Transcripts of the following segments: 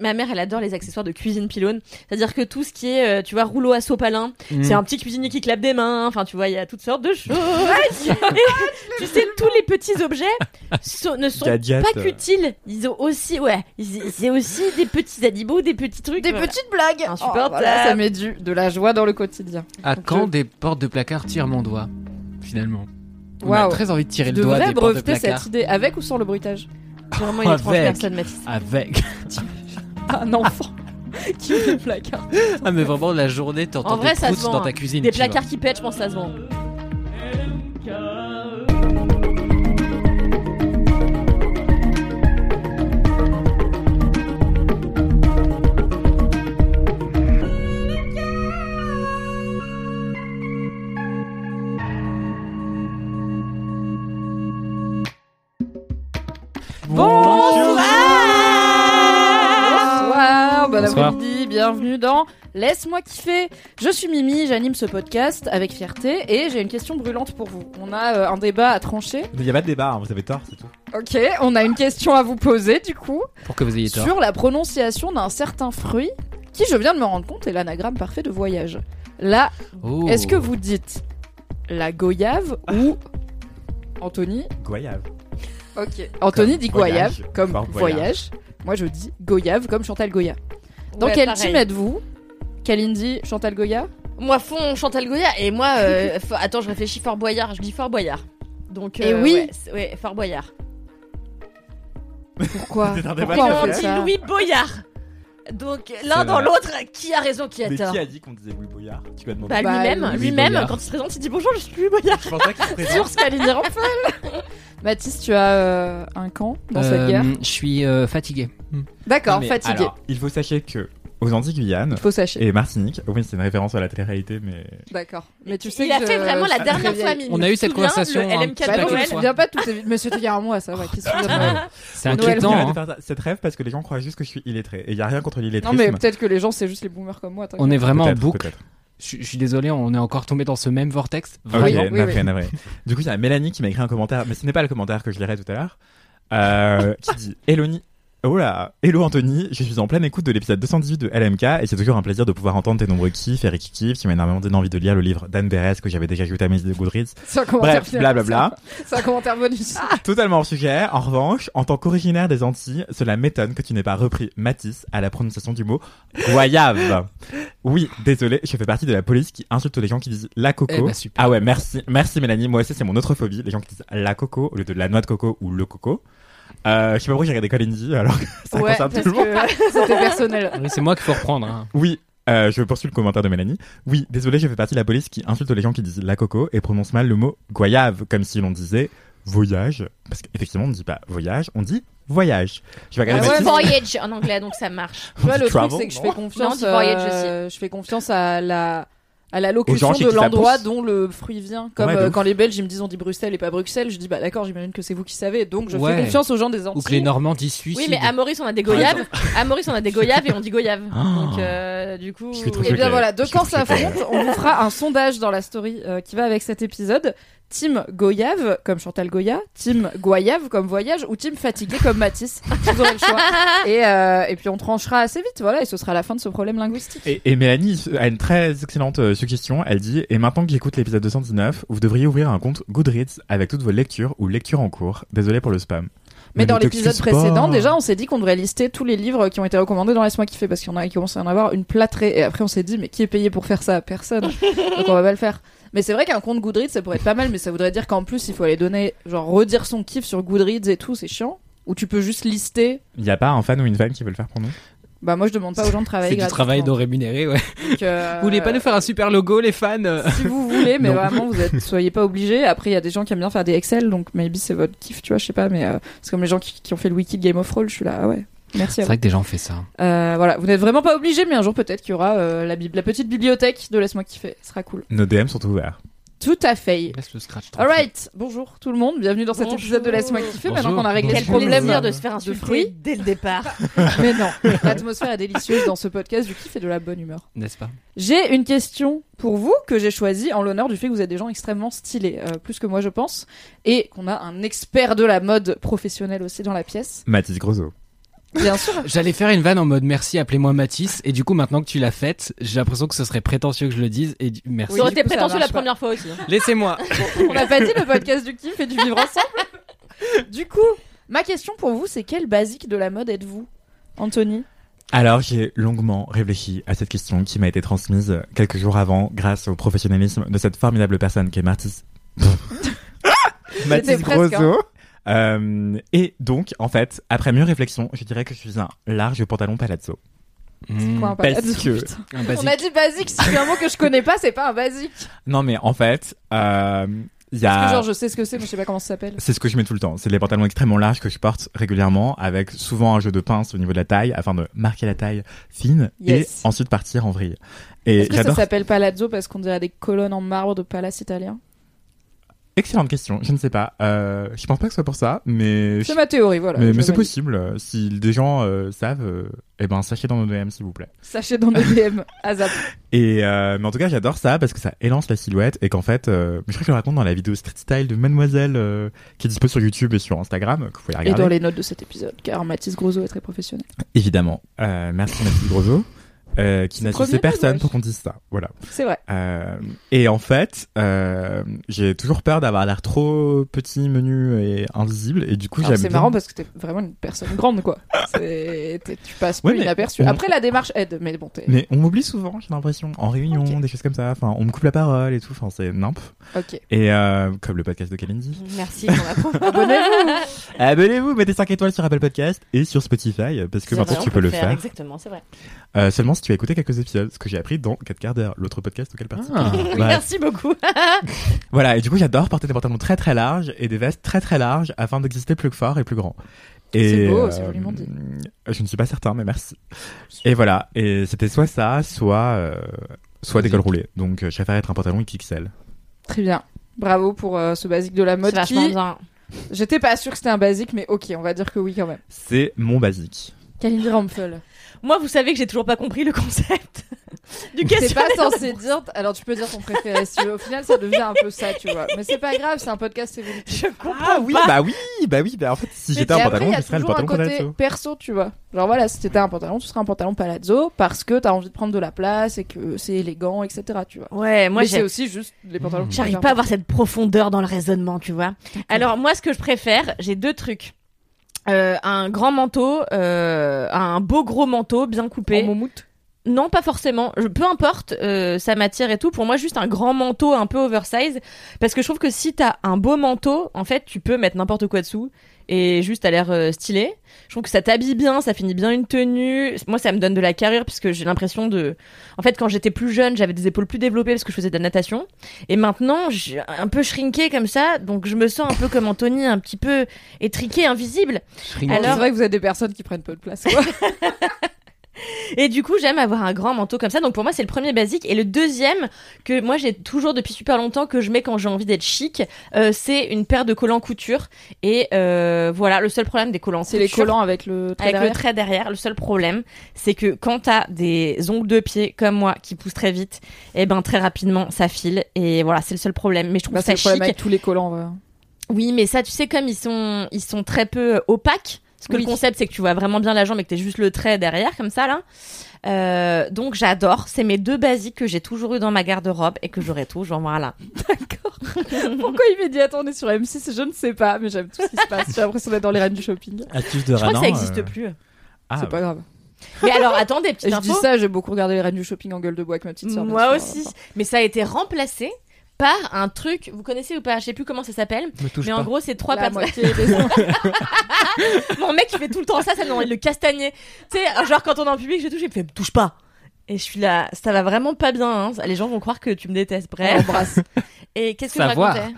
Ma mère, elle adore les accessoires de cuisine pylône. C'est-à-dire que tout ce qui est, euh, tu vois, rouleau à sopalin, Mm. c'est un petit cuisinier qui clappe des mains. Enfin, tu vois, il y a toutes sortes de choses. Et tu sais, tous les petits objets ne sont pas qu'utiles. Ils ont aussi, ouais, c'est aussi des petits animaux, des petits trucs. Des voilà. petites blagues. Insupportable. Oh, voilà, ça met du, de la joie dans le quotidien. À Donc, quand je- des portes de placard tirent mon doigt Finalement? On a Waouh. très envie de tirer Tu le doigt devrais des portes de breveter placard. cette idée avec ou sans le bruitage? Vraiment une étrange Avec. personne, Mathis. Avec. Un enfant qui ouvre le placard. Ah mais vraiment la journée t'entends En vrai, des ça se proutes vend, dans hein. ta cuisine. Des tu vois. placards qui pètent, je pense que ça se vend. Bonsoir, bon après-midi, bienvenue dans Laisse-moi kiffer. Je suis Mimi, j'anime ce podcast avec fierté et j'ai une question brûlante pour vous. On a euh, un débat à trancher. Il n'y a pas de débat, hein, vous avez tort, c'est tout. Ok, on a une question à vous poser du coup Pour que vous ayez tort. sur la prononciation d'un certain fruit qui, je viens de me rendre compte, est l'anagramme parfait de voyage. Là, Oh. est-ce que vous dites la goyave ou Anthony? Goyave. Ok. Anthony dit voyage, goyave comme voyage. Moi je dis goyave comme Chantal Goya. Dans Ouais, quel pareil. team êtes-vous? Kalindi Chantal Goya? Moi, fond Chantal Goya et moi, euh, attends, je réfléchis Fort Boyard. Je dis Fort Boyard. Donc, Et euh, oui. ouais, c'est- ouais, Fort Boyard. Pourquoi? Pourquoi on dit ça Louis Boyard? Donc l'un dans l'autre, qui a raison, qui a Mais tort qui a dit qu'on disait Louis Boyard? Tu lui as demandé. Bah, Bah, lui-même, lui-même, Boyard. quand il se présente, il dit bonjour, je suis Louis Boyard. Je pensais qu'il se Sur présente. Rampal Mathis, tu as euh, un camp dans cette Euh, guerre? Je suis euh, fatigué. D'accord, Mais fatigué. alors, il faut sachez que aux Antilles-Guyane Faut sachez. et Martinique, oui, c'est une référence à la télé-réalité, mais D'accord. Mais tu sais il que a je- fait vraiment la je dernière très fois. Mimi. On a eu cette conversation Le un LMK de Bah non, je me Noël. souviens pas de toutes ces... Mais c'était il y a un mois, ça va. De Noël C'est inquiétant. Arrêtez hein. de faire ça. C'est trêve parce que les gens croient juste que je suis illettré. Et il y a rien contre Non, l'illettrisme. mais peut-être que les gens, c'est juste les boomers comme moi. t'inquiète. On est vraiment en Peut-être, boucle. peut-être. Je je suis désolé, on est encore tombé dans ce même vortex. Ok, Vraiment. oui, navré, oui. navré. Du coup, il y a Mélanie qui m'a écrit un commentaire, mais ce n'est pas le commentaire que je lirai tout à l'heure, euh, qui dit Eloni. Oh là, hello Anthony, je suis en pleine écoute de l'épisode 218 de LMK et c'est toujours un plaisir de pouvoir entendre tes nombreux kiffs et kiffs qui m'a énormément donné envie de lire le livre d'Anne Beres que j'avais déjà ajouté à mes idées de Goodreads. C'est un commentaire Bref, blablabla. C'est un commentaire bonus. Totalement hors sujet. En revanche, en tant qu'originaire des Antilles, cela m'étonne que tu n'aies pas repris Matisse à la prononciation du mot goyave. Oui, désolé, je fais partie de la police qui insulte les gens qui disent la coco. Eh super. Ah ouais, merci, merci Mélanie. Moi aussi, c'est mon autre phobie, les gens qui disent la coco au lieu de la noix de coco ou le coco. Euh, je sais pas pourquoi j'ai regardé Colindi alors que ça ouais, concerne tout le monde. c'était personnel. Oui, c'est moi qu'il faut reprendre. hein. Oui, euh, je poursuis le commentaire de Mélanie. Oui, désolé, je fais partie de la police qui insulte les gens qui disent la coco et prononce mal le mot goyave, comme si l'on disait voyage. Parce qu'effectivement, on ne dit pas voyage, on dit voyage. Je vais regarder Ah ouais. Voyage en anglais, donc ça marche. Tu vois, le truc, c'est que je Non, voyage euh, je fais confiance à la, à la locution de l'endroit dont le fruit vient. Comme Ouais, euh, quand les Belges ils me disent on dit Bruxelles et pas Bruxelles, je dis bah d'accord, j'imagine que c'est vous qui savez. Donc je Ouais. fais confiance aux gens des Antilles. Ou que les Normands disent suicide. Oui, mais à Maurice, on a des goyaves. À Maurice, on a des goyaves et on dit goyave. Ah. Donc, euh, du coup. Et bien choqué. voilà, de quand ça affronte, on vous fera un sondage dans la story euh, qui va avec cet épisode. Team Goyave comme Chantal Goya, Team Goyave comme Voyage ou Team Fatigué comme Matisse. Vous aurez le choix. Et, euh, et puis on tranchera assez vite, voilà, et ce sera la fin de ce problème linguistique. Et, et Mélanie a une très excellente euh, suggestion. Elle dit Et maintenant que j'écoute l'épisode 219, vous devriez ouvrir un compte Goodreads avec toutes vos lectures ou lectures en cours. Désolé pour le spam. Mais dans l'épisode précédent, déjà, on s'est dit qu'on devrait lister tous les livres qui ont été recommandés dans Laisse-moi kiffer parce qu'il y en a qui commencent à en avoir une plâtrée. Et après, on s'est dit, mais qui est payé pour faire ça? Personne. Donc on va pas le faire. Mais c'est vrai qu'un compte Goodreads, ça pourrait être pas mal, mais ça voudrait dire qu'en plus, il faut aller donner, genre, redire son kiff sur Goodreads et tout, c'est chiant. Ou tu peux juste lister. Il n'y a pas un fan ou une fan qui veut le faire pour nous? Bah moi je demande pas aux gens de travailler C'est du travail non rémunéré, ouais. Donc, euh, Vous voulez pas nous faire un super logo, les fans? Si vous voulez, mais Non. vraiment, vous êtes, soyez pas obligés. Après, il y a des gens qui aiment bien faire des Excel, donc maybe c'est votre kiff, tu vois, je sais pas, mais euh, c'est comme les gens qui, qui ont fait le wiki de Game of Thrones, je suis là, ah ouais, merci C'est à vous. vrai que des gens ont fait ça. Euh, voilà, vous n'êtes vraiment pas obligés, mais un jour peut-être qu'il y aura euh, la, la petite bibliothèque de Laisse-moi kiffer, ce sera cool. Nos DM sont ouverts. Tout à fait. Laisse le scratch. Alright, bonjour tout le monde, bienvenue dans cet Bonjour. épisode de Laisse-moi kiffer. Bonjour. Maintenant qu'on a réglé Quel problème plaisir de se faire de fruits. dès le départ. Mais non, l'atmosphère est délicieuse dans ce podcast du kiff et de la bonne humeur. N'est-ce pas? J'ai une question pour vous que j'ai choisie en l'honneur du fait que vous êtes des gens extrêmement stylés, euh, plus que moi je pense, et qu'on a un expert de la mode professionnel aussi dans la pièce. Mathis Grosso. Bien sûr. J'allais faire une vanne en mode merci, appelez-moi Mathis. Et du coup, maintenant que tu l'as faite, j'ai l'impression que ce serait prétentieux que je le dise. Et du- merci. Oui, Ça aurait été prétentieux la première fois aussi. hein. Laissez-moi. On n'a pas dit le podcast du kiff et du vivre ensemble. Du coup, ma question pour vous, c'est quel basique de la mode êtes-vous, Anthony? Alors, j'ai longuement réfléchi à cette question qui m'a été transmise quelques jours avant grâce au professionnalisme de cette formidable personne qui est Martis. Mathis hein. Euh, et donc, en fait, après mieux réflexion, je dirais que je suis un large pantalon palazzo. Mmh, Quoi, un parce palazzo, que- un On a dit basique, si c'est un mot que je connais pas, c'est pas un basique. Non, mais en fait, euh, il y Parce que a... genre, je sais ce que c'est, mais je sais pas comment ça s'appelle. C'est ce que je mets tout le temps. C'est les pantalons extrêmement larges que je porte régulièrement, avec souvent un jeu de pince au niveau de la taille, afin de marquer la taille fine Yes. et ensuite partir en vrille. Et Est-ce que ça s'appelle palazzo parce qu'on dirait des colonnes en marbre de palace italien? Excellente question. Je ne sais pas. Euh, je pense pas que ce soit pour ça, mais C'est ma théorie, voilà. mais, c'est possible. Si des gens euh, savent, euh, eh ben sachez dans nos DM s'il vous plaît. Sachez dans nos DM, ASAP. Et euh, mais en tout cas, j'adore ça parce que ça élance la silhouette et qu'en fait, euh, je crois que je le raconte dans la vidéo street style de Mademoiselle qui est dispo sur YouTube et sur Instagram que vous pouvez Et regarder. dans les notes de cet épisode, car Mathis Grosso est très professionnel. Évidemment. Merci Mathilde Grosso. Euh, qui n'a sucé personne pour qu'on dise ça. Voilà. C'est vrai. Euh, et en fait, euh, j'ai toujours peur d'avoir l'air trop petit, menu et invisible. Et du coup, j'aime C'est marrant parce que t'es vraiment une personne grande, quoi. Tu passes Ouais, plus inaperçu. on- Après, la démarche aide, mais bon, t'es. Mais on m'oublie souvent, j'ai l'impression, en réunion, des choses comme ça. Enfin, on me coupe la parole et tout. Enfin, c'est nimp. Ok. Et comme le podcast de Kalindi. Merci. Abonnez-vous Abonnez-vous, mettez 5 étoiles sur Apple Podcast et sur Spotify parce que maintenant tu peux le faire. Exactement, c'est vrai. Seulement si tu as écouté quelques épisodes, ce que j'ai appris dans 4 quarts d'heure, l'autre podcast auquel participe. Ah. Oui, Ouais. Merci beaucoup. Voilà, et du coup, j'adore porter des pantalons très très larges et des vestes très très larges afin d'exister plus fort et plus grand. C'est beau, euh, c'est joliment dit. Je ne suis pas certain, mais merci. Et voilà, et c'était soit ça, soit euh, soit des cols roulés. Donc, euh, je préfère être un pantalon XXL. Très bien. Bravo pour euh, ce basique de la C'est mode vachement qui... bien. J'étais pas sûre que c'était un basique, mais ok, on va dire que oui quand même. C'est mon basique. Kalindi Rampfel. Moi, vous savez que j'ai toujours pas compris le concept du C'est pas censé dire. Alors tu peux dire ton préféré si tu veux. Au final, ça devient un peu ça, tu vois. Mais c'est pas grave, c'est un podcast évolutif. Je comprends Ah oui, pas. bah oui, bah oui, bah en fait, si j'étais un après, pantalon, y je a serais le toujours un pantalon côté palazzo. perso, tu vois. Genre voilà, si t'étais un pantalon, tu serais un pantalon palazzo parce que t'as envie de prendre de la place et que c'est élégant, etc. Tu vois. Ouais, moi j'ai. aussi juste les pantalons. J'arrive pas à avoir cette profondeur dans le raisonnement, tu vois. Alors moi, ce que je préfère, j'ai deux trucs. Euh, un grand manteau, euh, un beau gros manteau bien coupé. En moumoute? Non, pas forcément. Je, peu importe, euh, ça m'attire et tout. Pour moi, juste un grand manteau un peu oversize. Parce que je trouve que si t'as un beau manteau, en fait, tu peux mettre n'importe quoi dessous. Et juste à l'air euh, stylé. Je trouve que ça t'habille bien, ça finit bien une tenue. Moi, ça me donne de la carrure puisque j'ai l'impression de... En fait, quand j'étais plus jeune, j'avais des épaules plus développées parce que je faisais de la natation. Et maintenant, j'ai un peu shrinké comme ça. Donc, je me sens un peu comme Anthony, un petit peu étriqué, invisible. Alors- c'est vrai que vous êtes des personnes qui prennent peu de place. Quoi. Et du coup, j'aime avoir un grand manteau comme ça. Donc pour moi, c'est le premier basique. Et le deuxième que moi j'ai toujours depuis super longtemps que je mets quand j'ai envie d'être chic, euh, c'est une paire de collants couture. Et euh, voilà, le seul problème des collants c'est les collants avec le trait avec derrière. le trait derrière. Le seul problème, c'est que quand t'as des ongles de pied comme moi qui poussent très vite, et ben très rapidement ça file. Et voilà, c'est le seul problème. Mais je trouve Bah, c'est ça le problème chic. avec tous les collants. ouais. Oui, mais ça, tu sais, comme ils sont, ils sont très peu opaques. Parce que Oui. le concept, c'est que tu vois vraiment bien la jambe et que t'es juste le trait derrière, comme ça, là. Euh, donc j'adore. C'est mes deux basiques que j'ai toujours eu dans ma garde-robe et que j'aurai toujours. Voilà. D'accord. Pourquoi immédiatement on est sur M6 Je ne sais pas, mais j'aime tout ce qui se passe. J'ai l'impression d'être dans les reines du shopping. Astuce de Je crois que ça n'existe euh, plus. Ah, c'est pas grave. Mais alors, attendez, Et petite je info. dis ça, j'ai beaucoup regardé les reines du shopping en gueule de bois avec ma petite sœur. Moi aussi. enfin, Mais ça a été remplacé par un truc, vous connaissez ou pas Je sais plus comment ça s'appelle, mais pas. en gros, c'est trois personnes. Mon mec, il fait tout le temps ça, ça me donne envie de le castagner. Tu sais, genre quand on est en public, je touche, il me fait touche pas. Et je suis là, ça va vraiment pas bien. Hein. Les gens vont croire que tu me détestes. Bref. embrasse. Et qu'est-ce que je Savoir. racontais?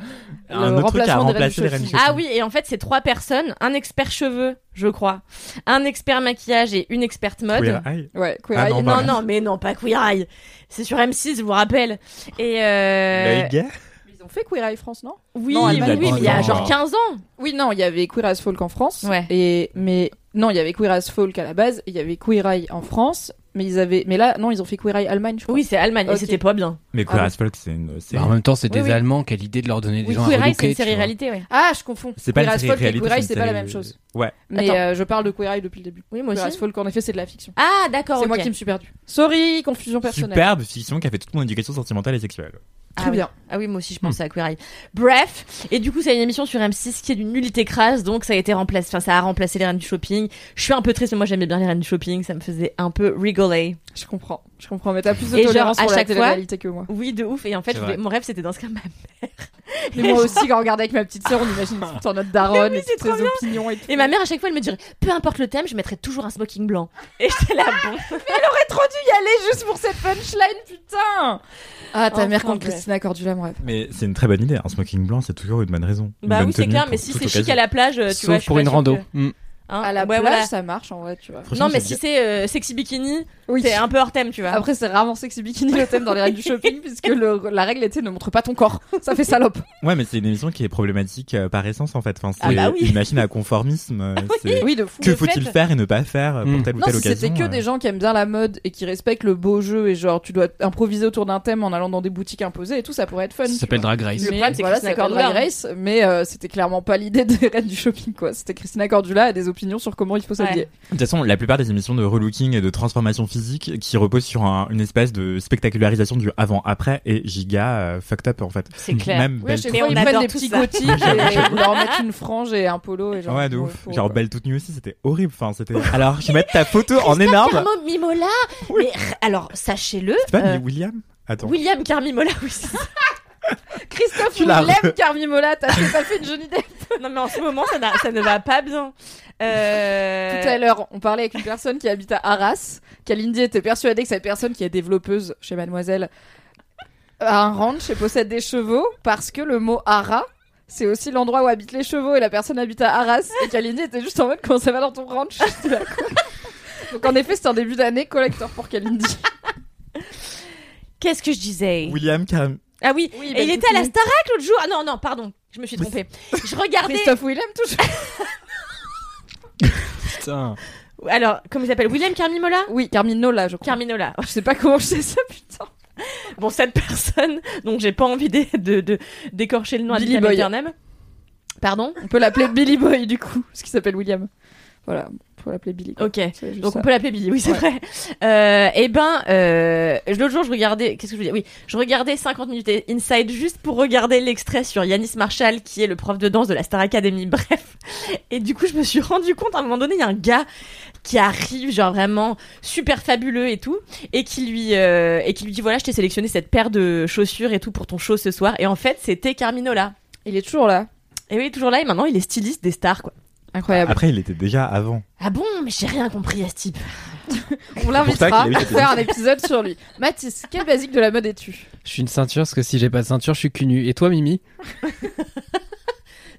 Un le autre truc à remplacer les. Ah oui, et en fait, c'est trois personnes un expert cheveux, je crois, un expert maquillage et une experte mode. Queer Eye. Ouais, Queer Ah Eye. non, non, bah. non, mais non, pas Queer Eye. C'est sur M6, je vous rappelle. Et euh... Ils ont fait Queer Eye France, non? Oui, Non, oui, Allemagne, oui, mais il y a genre 15 ans. Oui, non, il y avait Queer as Folk en France. Ouais. Et mais non, il y avait Queer as Folk à la base. Il y avait Queer Eye en France, mais ils avaient. Mais là, non, ils ont fait Queer Eye Allemagne, je crois. Oui, c'est Allemagne, Ok. et c'était pas bien. Mais Queer Ah as Folk, c'est une. Bah, en même temps, c'est Oui, des oui. Allemands. Quelle idée de leur donner des Oui, gens Queer à Eye, c'est une série réalité, ouais. Ah, je confonds. C'est pas Queer Folk et réalité, Queer Eye, c'est pas la même chose. Ouais. Mais euh, je parle de Queer Eye depuis le début. Oui, moi Queer aussi. as Folk, en effet, c'est de la fiction. Ah, d'accord, C'est ok. moi qui me suis perdue. Sorry, confusion personnelle. Superbe fiction qui a fait toute mon éducation sentimentale et sexuelle. Très ah oui. bien. Ah oui, moi aussi je pensais à Queer Eye. Bref, et du coup c'est une émission sur M6 qui est d'une nullité crasse, donc ça a été remplacé, enfin ça a remplacé les reines du shopping. Je suis un peu triste, mais moi j'aimais bien les reines du shopping, ça me faisait un peu rigoler. Je comprends. Je comprends. Mais t'as plus de Et genre, tolérance à pour la fois- télé-réalité que moi. Oui, de ouf. Et en fait, voulais- mon rêve c'était d'inscrire ma Mais moi aussi, quand on regardait avec ma petite sœur, on imagine tout en notre daronne Mais oui, et c'est toutes trop ses opinions et tout. Et ma mère à chaque fois elle me dirait, peu importe le thème, je mettrai toujours un smoking blanc. Et j'étais là bon. J'aurais trop dû y aller juste pour cette punchline, putain Ah, ta Enfin, mère contre. Christina Cordula, mon rêve. Mais c'est une très bonne idée. Un smoking blanc, c'est toujours une bonne raison. Bah bonne oui, c'est clair, mais si c'est chic à la plage, tu vois, Sauf suis pour une rando. Hein À la Ouais, plage, voilà. ça marche en vrai, tu vois. Non, mais si c'est euh, sexy bikini, Oui. c'est un peu hors thème, tu vois. Après, c'est rarement sexy bikini le thème dans les règles du shopping, puisque le- la règle était ne montre pas ton corps. Ça fait salope. Ouais, mais c'est une émission qui est problématique euh, par essence en fait. Enfin, c'est Ah bah oui. une machine à conformisme. euh, c'est- Oui, de fou. Que faut-il fait. faire et ne pas faire euh, pour Mm. telle ou Non, telle si occasion c'était que euh. des gens qui aiment bien la mode et qui respectent le beau jeu et genre tu dois improviser autour d'un thème en allant dans des boutiques imposées et tout, ça pourrait être fun. Ça s'appelle. Drag Race. Le Mais problème, c'est voilà, Christina Cordula. Drag Race, mais euh, c'était clairement pas l'idée des reines du shopping quoi. C'était Christina Cordula a des opinions sur comment il faut s'habiller. De toute façon, la plupart des émissions de relooking et de transformation physique qui reposent sur un- une espèce de spectacularisation du avant-après est giga euh, fucked up en fait. C'est clair. Même Oui, à belle on adore des petits gothiques et ils leur mettent une frange et un polo et genre. ouais, de ouf. Genre Belle toute nue aussi, c'était horrible. Enfin, c'était. Alors, je vais mettre ta photo en énorme. Carmo Mimola Mais r- alors, sachez-le. C'est pas euh, William? Attends. William Carmimola, oui. Christophe Tu l'as Willem re- Carmimola, t'as fait, une jolie idée. non, mais en ce moment, ça, ne va pas bien. Euh... Tout à l'heure, on parlait avec une personne qui habite à Arras. Kalindi était persuadée que cette personne qui est développeuse chez Mademoiselle a un ranch et possède des chevaux parce que le mot Ara, c'est aussi l'endroit où habitent les chevaux et la personne habite à Arras. Et Kalindi était juste en mode comment ça va dans ton ranch? Là, quoi? Donc en effet, c'est un début d'année collector pour Kalindi. Qu'est-ce que je disais? William Cam. Ah oui, Oui, et Belle il était à la. Starac l'autre jour. Ah non, non, pardon, je me suis trompée. Je regardais. Christophe Willem, toujours. Putain. Alors, comment il s'appelle? William Carmimola Oui, Carminola, je crois. Carminola. Je sais pas comment je sais ça, putain. Bon, cette personne, donc j'ai pas envie de, de, de- d'écorcher le nom à Billy vitam Boy. Pardon? On peut l'appeler Billy Boy du coup, parce qu'il s'appelle William. Voilà, on peut l'appeler Billy. quoi. Ok. Donc ça. on peut l'appeler Billy, oui c'est Ouais. vrai. Euh, et ben, euh, l'autre jour je regardais, qu'est-ce que je veux dire? Oui, je regardais 50 minutes Inside juste pour regarder l'extrait sur Yanis Marshall qui est le prof de danse de la Star Academy. Bref. Et du coup je me suis rendu compte à un moment donné il y a un gars qui arrive genre vraiment super fabuleux et tout et qui lui euh, et qui lui dit voilà je t'ai sélectionné cette paire de chaussures et tout pour ton show ce soir et en fait c'était Carminola. Il est toujours là. Et oui toujours là et maintenant il est styliste des stars quoi. Incroyable. Après, il était déjà avant. Ah bon mais j'ai rien compris à ce type. On l'invitera à faire un épisode sur lui. Mathis, quel basique de la mode es-tu? Je suis une ceinture parce que si j'ai pas de ceinture, je suis cul nu. Et toi, Mimi?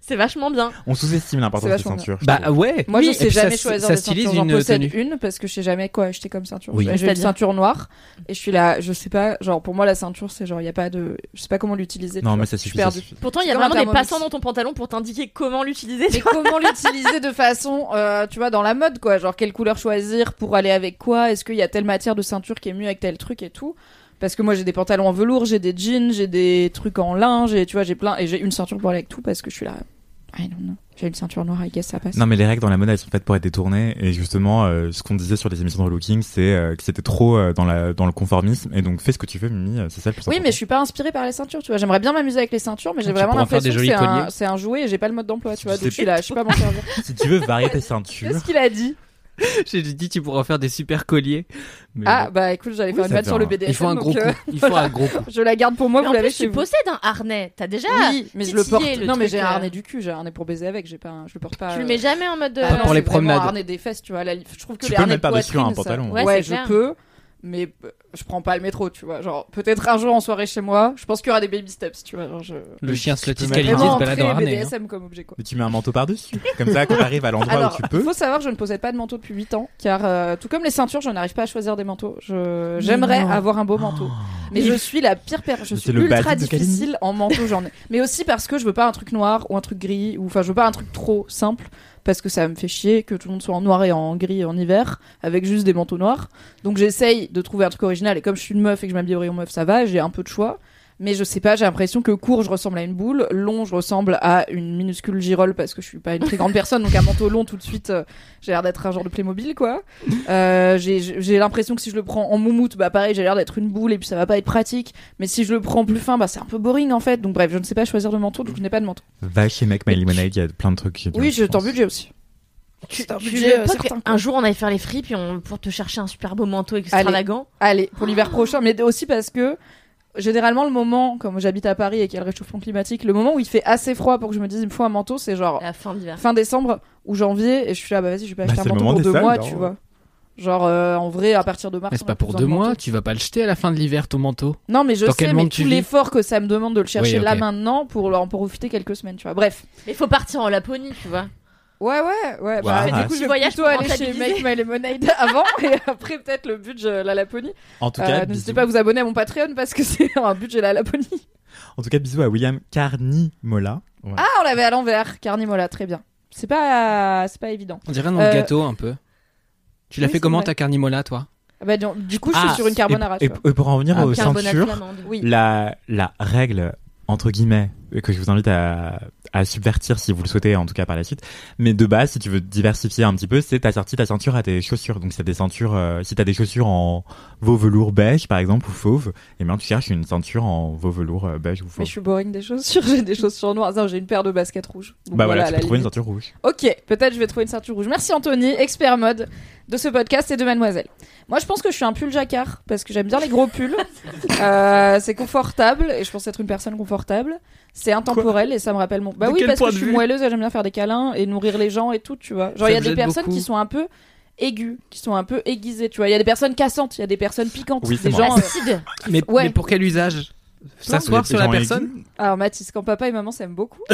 C'est vachement bien. On sous-estime l'importance des ceintures. Bah ouais. Moi, Oui, je sais jamais ça- choisir ça des ceintures. J'en possède tenue. une parce que je sais jamais quoi acheter comme ceinture. Oui. J'ai une ceinture noire et je suis là, je sais pas, genre pour moi la ceinture c'est genre il y a pas de, je sais pas comment l'utiliser. Non, mais ça suffit. ça suffit. Pourtant, il y a vraiment des passants dans ton pantalon pour t'indiquer comment l'utiliser. Mais comment l'utiliser de façon, euh, tu vois, dans la mode, quoi. Genre, quelle couleur choisir pour aller avec quoi? Est-ce qu'il y a telle matière de ceinture qui est mieux avec tel truc et tout? Parce que moi, j'ai des pantalons en velours, j'ai des jeans, j'ai des trucs en linge, et tu vois, j'ai plein. Et j'ai une ceinture pour aller avec tout parce que je suis là. I don't know. J'ai une ceinture noire, I guess ça passe. Non mais les règles dans la mode elles sont faites pour être détournées et justement euh, ce qu'on disait sur les émissions de relooking c'est euh, que c'était trop euh, dans la dans le conformisme et donc fais ce que tu veux Mimi c'est ça le plus Oui, important. mais je suis pas inspirée par les ceintures, tu vois. J'aimerais bien m'amuser avec les ceintures, mais j'ai vraiment l'impression que c'est un, colliers. c'est un jouet et j'ai pas le mode d'emploi, tu vois. Donc je suis là, je sais pas m'en servir. si tu veux varier tes ceintures Qu'est-ce qu'il a dit? J'ai dit tu pourras faire des super colliers. Mais Ah bah écoute, j'allais Oui, faire une ça vanne fait sur le BDSM. il faut un gros donc, euh, coup. Il faut un gros coup. Je la garde pour moi, Mais vous en l'avez plus, chez tu vous. possèdes un harnais. T'as déjà. Oui, mais je le porte. le non, mais j'ai un euh. harnais du cul, j'ai un harnais pour baiser avec, j'ai pas un- je le porte pas. Tu le euh, mets jamais en mode. Ah Pas non, pour les promenades. un harnais des fesses, tu vois. la- Je trouve que Tu les peux harnais mettre par-dessus poitrine, un ça- pantalon. Ouais, je clair. peux, mais je prends pas le métro, tu vois. Genre, peut-être un jour en soirée chez moi, je pense qu'il y aura des baby steps, tu vois. Genre, je... Le chien mettre Scalidi Vraiment se balade en harnais. hein. BDSM comme objet, quoi. Mais tu mets un manteau par-dessus. Comme ça, quand t'arrives à l'endroit où tu il peux. faut savoir que je ne possède pas de manteau depuis 8 ans, car euh, tout comme les ceintures, je n'arrive pas à choisir des manteaux. Je... J'aimerais non. avoir un beau manteau. Mais je suis la pire personne. Je suis le ultra difficile en manteau, j'en ai. Mais aussi parce que je veux pas un truc noir ou un truc gris, ou enfin, je veux pas un truc trop simple, parce que ça me fait chier que tout le monde soit en noir et en gris en hiver, avec juste des manteaux noirs. Donc j'essaye de trouver un truc original, et comme je suis une meuf et que je m'habille rayon meuf, ça va, j'ai un peu de choix. Mais je sais pas, j'ai l'impression que court, je ressemble à une boule, long, je ressemble à une minuscule girole parce que je suis pas une très grande personne, donc un manteau long, tout de suite, euh, j'ai l'air d'être un genre de Playmobil, quoi. Euh, j'ai l'impression que si je le prends en moumoute, bah pareil, j'ai l'air d'être une boule et puis ça va pas être pratique. Mais si je le prends plus fin, bah c'est un peu boring en fait. Donc bref, je ne sais pas choisir de manteau, donc je n'ai pas de manteau. Va chez Make My Lemonade, il y a plein de trucs. Oui, j'ai ton budget aussi. Tu, C'est un budget, euh, certain, qu'un jour on aille faire les fripes et on, pour te chercher un super beau manteau Allez. extravagant. Allez, pour l'hiver prochain, mais aussi parce que généralement le moment, comme j'habite à Paris et qu'il y a le réchauffement climatique, le moment où il fait assez froid pour que je me dise il me faut un manteau, c'est genre la fin décembre ou janvier et je suis là bah vas-y je vais pas Bah, acheter un manteau moment pour deux mois tu vois genre euh, en vrai à partir de mars Mais c'est pas pour deux de mois, manteau. tu vas pas le jeter à la fin de l'hiver ton manteau. non mais je Dans sais mais tout l'effort que ça me demande de le chercher Oui, là maintenant pour en profiter quelques semaines tu vois bref Mais faut partir en Laponie, tu vois. Ouais ouais ouais bah, du coup Petit je vais voyage plutôt aller chez. Make My Lemonade avant et après peut-être le budget la Laponie En tout Euh, cas, n'hésitez bisous. pas à vous abonner à mon Patreon parce que c'est un budget la Laponie En tout cas, bisous à William Carnimola. Ouais. ah on l'avait à l'envers Carnimola très bien c'est pas c'est pas évident On dirait un nom Euh, gâteau un peu. Tu l'as oui, fait comment vrai. ta carnimola toi? Ah bah, du- du coup je suis Ah, sur une carbonara et, et pour en revenir Ah, aux flamande. oui la, la règle, entre guillemets, que je vous invite à, à subvertir si vous le souhaitez, en tout cas par la suite. Mais de base, si tu veux diversifier un petit peu, c'est t'as sorti ta ceinture à tes chaussures. Donc, si t'as des ceintures, euh, si t'as des chaussures en veau velours beige, par exemple, ou fauve, et bien tu cherches une ceinture en veau velours euh, beige ou Mais fauve. je suis boring des chaussures, j'ai des chaussures noires. Non, j'ai une paire de baskets rouges. Donc Bah voilà, à tu peux trouver une ceinture rouge. Ok, peut-être je vais trouver une ceinture rouge. Merci Anthony, expert mode de ce podcast et de Mademoiselle. Moi, je pense que je suis un pull jacquard parce que j'aime bien les gros pulls. Euh, c'est confortable et je pense être une personne confortable. C'est intemporel et ça me rappelle mon. Bah De oui, parce que je suis moelleuse et j'aime bien faire des câlins et nourrir les gens et tout, tu vois. Genre, il y a des personnes beaucoup. qui sont un peu aiguës, qui sont un peu aiguisées, tu vois. Il y a des personnes cassantes, il y a des personnes piquantes, Oui, c'est des gens. euh, Acide. mais, Ouais. mais pour quel usage S'asseoir sur la personne aigus. Alors Mathis, quand papa et maman s'aiment beaucoup.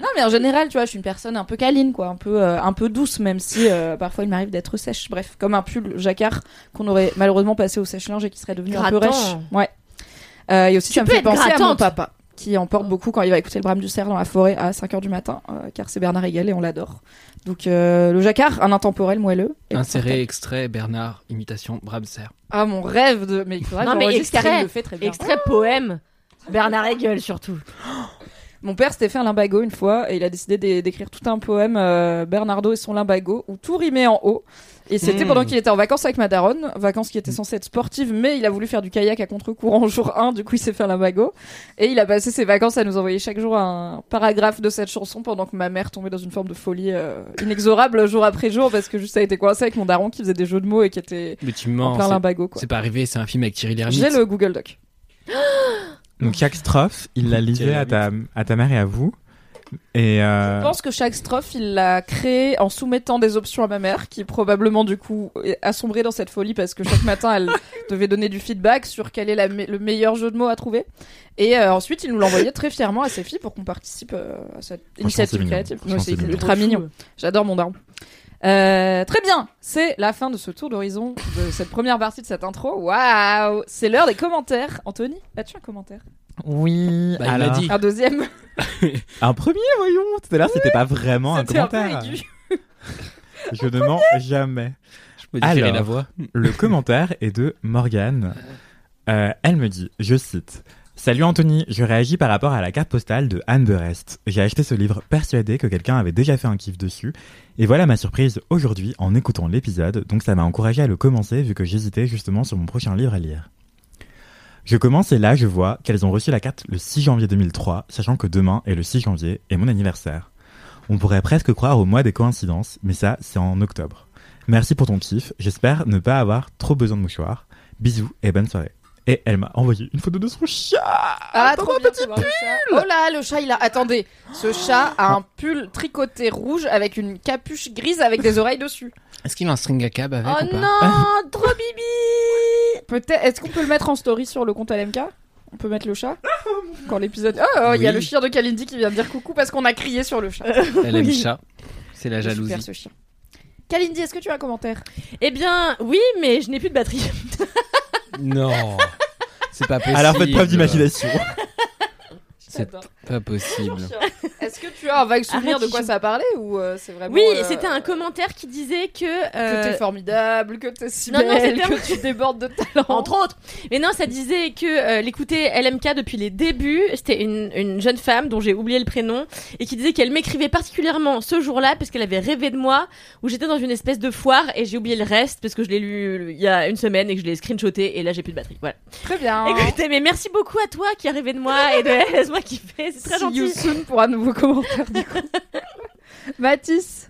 non mais en général, tu vois, je suis une personne un peu câline, quoi, un peu, euh, un peu douce, même si euh, parfois il m'arrive d'être sèche. Bref, comme un pull jacquard qu'on aurait malheureusement passé au sèche-linge et qui serait devenu un peu rêche. Ouais. Euh, et aussi, Tu ça me fait penser à mon papa, qui emporte beaucoup quand il va écouter le brame du cerf dans la forêt à 5h du matin, euh, car c'est Bernard Hegel et on l'adore. Donc euh, le jacquard, un intemporel moelleux. Inséré extrait Bernard imitation Bramser. Ah mon rêve de. Mais il faudrait Non, que mais extrait. le fait très bien. Extrait poème. Bernard Hegel surtout. Mon père s'était fait un limbago une fois et il a décidé d'é- d'écrire tout un poème euh, Bernardo et son limbago où tout rimait en haut. Et c'était Hmm. pendant qu'il était en vacances avec ma daronne, vacances qui étaient censées être sportives, mais il a voulu faire du kayak à contre-courant jour 1, du coup il s'est fait un limbago. Et il a passé ses vacances à nous envoyer chaque jour un paragraphe de cette chanson pendant que ma mère tombait dans une forme de folie euh, inexorable jour après jour parce que juste ça a été coincé avec mon daron qui faisait des jeux de mots et qui était Mais tu en plein limbago. C'est pas arrivé, c'est un film avec Thierry Lhermitte. J'ai le Google Doc. Donc, chaque strophe, il l'a livré à ta, à ta mère et à vous. Et, euh, Je pense que chaque strophe, il l'a créé en soumettant des options à ma mère, qui probablement du coup a sombré dans cette folie parce que chaque matin elle devait donner du feedback sur quel est la me- le meilleur jeu de mots à trouver. Et euh, ensuite, il nous l'envoyait très fièrement à ses filles pour qu'on participe euh, à cette initiative créative. C'est ultra mignon. J'adore mon daron. Euh, très bien, c'est la fin de ce tour d'horizon de cette première partie de cette intro. Waouh, c'est l'heure des commentaires. Anthony, as-tu un commentaire? Oui, Bah, il alors, l'a dit. Un deuxième? Un premier, voyons. Tout à l'heure, c'était pas vraiment un C'était un peu commentaire. aigu. Je ne mens jamais. Je modifierai Alors. la voix. Le commentaire est de Morgane. Euh, elle me dit, je cite. Salut Anthony, je réagis par rapport à la carte postale de Anne de Rest. J'ai acheté ce livre persuadé que quelqu'un avait déjà fait un kiff dessus. Et voilà ma surprise aujourd'hui en écoutant l'épisode, donc ça m'a encouragé à le commencer vu que j'hésitais justement sur mon prochain livre à lire. Je commence et là je vois qu'elles ont reçu la carte le 6 janvier 2003, sachant que demain est le 6 janvier et mon anniversaire. On pourrait presque croire au mois des coïncidences, mais ça, c'est en octobre. Merci pour ton kiff. J'espère ne pas avoir trop besoin de mouchoirs. Bisous et bonne soirée. Et elle m'a envoyé une photo de son chat. Ah, Dans trop un bien, petit chat. Oh là, le chat, il a. Attendez, ce chat a un pull tricoté rouge avec une capuche grise avec des oreilles dessus. Est-ce qu'il a un string à cab avec Oh ou pas non, trop bibi Peut-être. Est-ce qu'on peut le mettre en story sur le compte LMK On peut mettre le chat Quand l'épisode. Oh, oh, il y a le chien de Kalindi qui vient de dire coucou parce qu'on a crié sur le chat. Elle aime le Oui. chat. C'est la jalousie. Super ce chien. Kalindi, est-ce que tu as un commentaire? Eh bien, oui, mais je n'ai plus de batterie. Non. C'est pas possible. Alors faites preuve d'imagination. C'est. Pas possible. Est-ce que tu as un vague souvenir Arrête, de quoi Gigi. ça a parlé ou euh, c'est vraiment. Oui, euh, c'était un commentaire qui disait que. Que euh, t'es formidable, que t'es si Non, belle, que tu débordes de talent. Entre autres. Mais non, ça disait que euh, l'écouter LMK depuis les débuts, c'était une, une jeune femme dont j'ai oublié le prénom, et qui disait qu'elle m'écrivait particulièrement ce jour-là parce qu'elle avait rêvé de moi, où j'étais dans une espèce de foire, et j'ai oublié le reste parce que je l'ai lu il y a une semaine et que je l'ai screenshoté, et là j'ai plus de batterie. Voilà. Très bien. Écoutez, mais merci beaucoup à toi qui a rêvé de moi et de laisse-moi kiffer, c'est très See you gentil. soon pour un nouveau commentaire du coup. Mathis.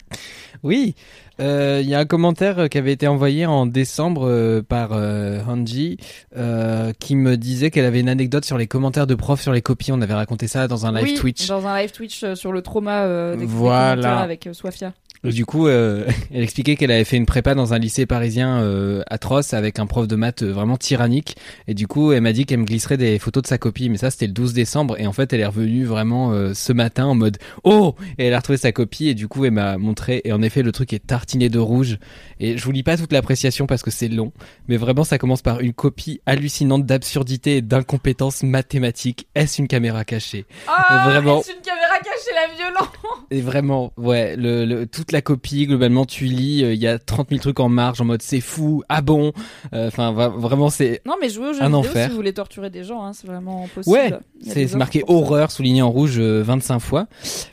Oui, euh, il y a un commentaire euh, qui avait été envoyé en décembre euh, par euh, Hanji euh, qui me disait qu'elle avait une anecdote sur les commentaires de profs sur les copies. On avait raconté ça dans un live Oui, Twitch. Dans un live Twitch sur le trauma euh, des, des Voilà. commentaires avec euh, Swafia. Du coup, euh, elle expliquait qu'elle avait fait une prépa dans un lycée parisien euh, atroce avec un prof de maths euh, vraiment tyrannique. Et du coup, elle m'a dit qu'elle me glisserait des photos de sa copie. Mais ça, c'était le 12 décembre. Et en fait, elle est revenue vraiment euh, ce matin en mode Oh Et elle a retrouvé sa copie. Et du coup, elle m'a montré. Et en effet, le truc est tartiné de rouge. Et je vous lis pas toute l'appréciation parce que c'est long. Mais vraiment, ça commence par une copie hallucinante d'absurdité et d'incompétence mathématique. Est-ce une caméra cachée? Ah, Vraiment. est-ce une caméra cachée la violence? Et vraiment, ouais, le, le- toute la copie, globalement, tu lis, euh, il y a 30 000 trucs en marge, en mode c'est fou, ah bon, Euh, enfin, vraiment, c'est, Non, mais jouer aux jeux Un vidéo enfer. si vous voulez torturer des gens, hein, c'est vraiment possible. ouais, c'est marqué horreur, souligné en rouge euh, 25 fois.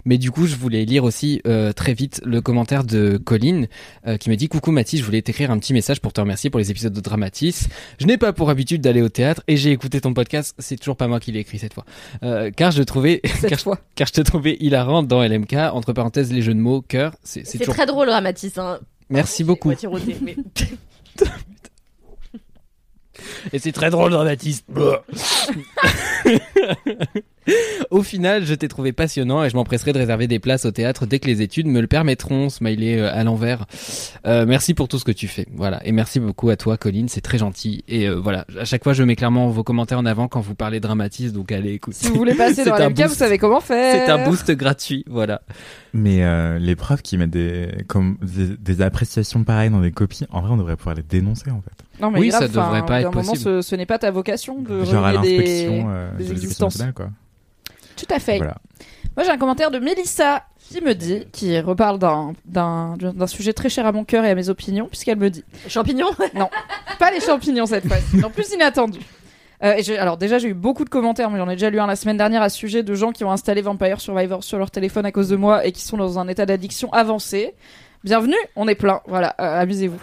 Mais du coup, je voulais lire aussi euh, très vite le commentaire de Colline, euh, qui me dit, coucou Mathis, je voulais t'écrire un petit message pour te remercier pour les épisodes de Dramatis. Je n'ai pas pour habitude d'aller au théâtre et j'ai écouté ton podcast, c'est toujours pas moi qui l'ai écrit cette fois. Euh, car je trouvais, Cette car, fois. car je te trouvais hilarant dans LMK, entre parenthèses les jeux de mots, cœur, c'est c'est toujours... très drôle, Ramatis. Hein. Merci beaucoup. Mais- Et c'est très drôle, dramatiste. Au final, je t'ai trouvé passionnant et je m'empresserai de réserver des places au théâtre dès que les études me le permettront. Smiley euh, à l'envers. Euh, merci pour tout ce que tu fais. Voilà. Et merci beaucoup à toi, Colline. C'est très gentil. Et euh, voilà. À chaque fois, je mets clairement vos commentaires en avant quand vous parlez dramatis. Donc allez, écoute. Si vous voulez passer dans LMK, vous savez comment faire. C'est un boost gratuit. Voilà. Mais euh, les profs qui mettent des, comme, des, des appréciations pareilles dans des copies, en vrai, on devrait pouvoir les dénoncer en fait. Non, mais Oui, grave, ça devrait enfin, pas à un être moment, possible. ce, ce n'est pas ta vocation de Genre à l'inspection des... euh, des de quoi. Tout à fait. Voilà. Moi, j'ai un commentaire de Mélissa qui me dit, qui reparle d'un, sujet très cher à mon cœur et à mes opinions, puisqu'elle me dit Champignons? Pas les champignons cette fois, non plus inattendu. Euh, et j'ai- alors déjà j'ai eu beaucoup de commentaires, mais j'en ai déjà lu un la semaine dernière à ce sujet de gens qui ont installé Vampire Survivor sur leur téléphone à cause de moi et qui sont dans un état d'addiction avancé. Bienvenue, on est plein, voilà, euh, amusez-vous.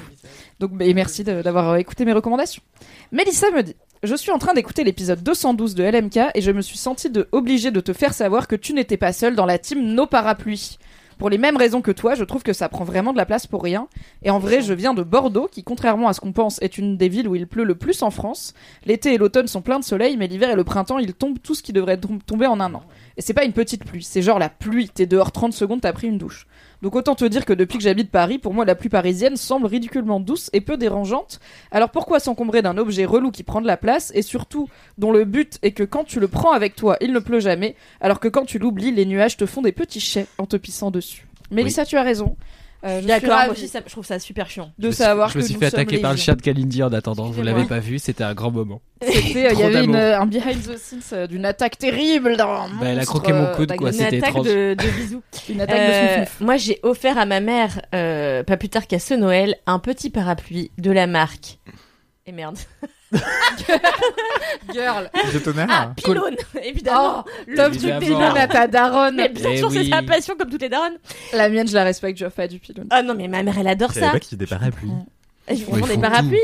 Donc et merci d'avoir euh, écouté mes recommandations. Mélissa me dit je suis en train d'écouter l'épisode 212 de LMK et je me suis senti de, obligée de te faire savoir que tu n'étais pas seule dans la team No Parapluies. Pour les mêmes raisons que toi, je trouve que ça prend vraiment de la place pour rien. Et en vrai, je viens de Bordeaux, qui, contrairement à ce qu'on pense, est une des villes où il pleut le plus en France. L'été et l'automne sont pleins de soleil, mais l'hiver et le printemps, il tombe tout ce qui devrait tom- tomber en un an. Et c'est pas une petite pluie, c'est genre la pluie. T'es dehors 30 secondes, t'as pris une douche. Donc autant te dire que depuis que j'habite Paris, pour moi la pluie parisienne semble ridiculement douce et peu dérangeante. Alors pourquoi s'encombrer d'un objet relou qui prend de la place et surtout dont le but est que quand tu le prends avec toi, il ne pleut jamais, alors que quand tu l'oublies, les nuages te font des petits chais en te pissant dessus. Mélissa, tu as raison. Euh, je D'accord, moi aussi, ça- je trouve ça super chiant. de Je me suis- savoir je me suis nous fait attaquer par le chat de Kalindi en attendant. Vous l'avez pas vu, c'était un grand moment. Euh, il y avait une, euh, un behind the scenes euh, d'une attaque terrible dans un Bah, elle a croqué mon coude, quoi, c'était attaque étrange. de, de bisous. Une attaque Euh, de fnuf. moi, j'ai offert à ma mère, euh, pas plus tard qu'à ce Noël, un petit parapluie de la marque. Et merde. Girl. Je tonnerre. Ah, pylône, évidemment. le Top truc truc Évidemment. pilon à ta daronne. Mais bien Eh sûr, c'est sa passion comme toutes les daronnes. La mienne, je la respecte, je fais du pilon. Ah non, mais ma mère, elle adore ça. pas qu'il y ait des parapluies. Ils font des parapluies.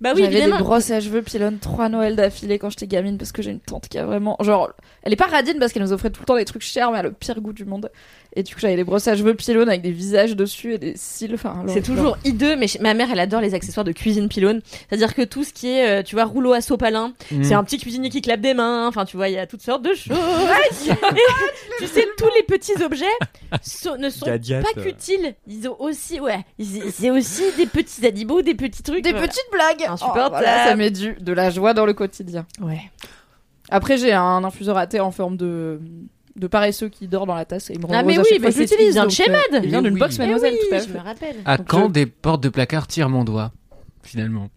Bah oui, J'avais des brosses à cheveux pilon trois Noëls d'affilée quand j'étais gamine parce que j'ai une tante qui a vraiment genre elle est pas radine parce qu'elle nous offrait tout le temps des trucs chers mais elle a le pire goût du monde Et du coup, j'avais des brosses à cheveux pylônes avec des visages dessus et des cils. Enfin, C'est toujours hideux, mais ma mère, elle adore les accessoires de cuisine pylône. C'est-à-dire que tout ce qui est, euh, tu vois, rouleau à sopalin, Mm. c'est un petit cuisinier qui clappe des mains. Enfin, tu vois, il y a toutes sortes de choses. Et tu sais, tous les petits objets ne sont pas euh. qu'utiles. Ils ont aussi, ouais, c'est aussi des petits animaux, des petits trucs. Des voilà. petites blagues. Insupportable. Oh, voilà, ça met du, de la joie dans le quotidien. Ouais. Après, j'ai un infuseur à thé en forme de de paresseux qui dort dans la tasse et il me Ah, mais oui, mais je l'utilise, il vient de chez euh, Mad. Il vient Mais d'une oui. box Eh Mademoiselle, tout à je fait. me rappelle. À quand je- des portes de placard tirent mon doigt Finalement.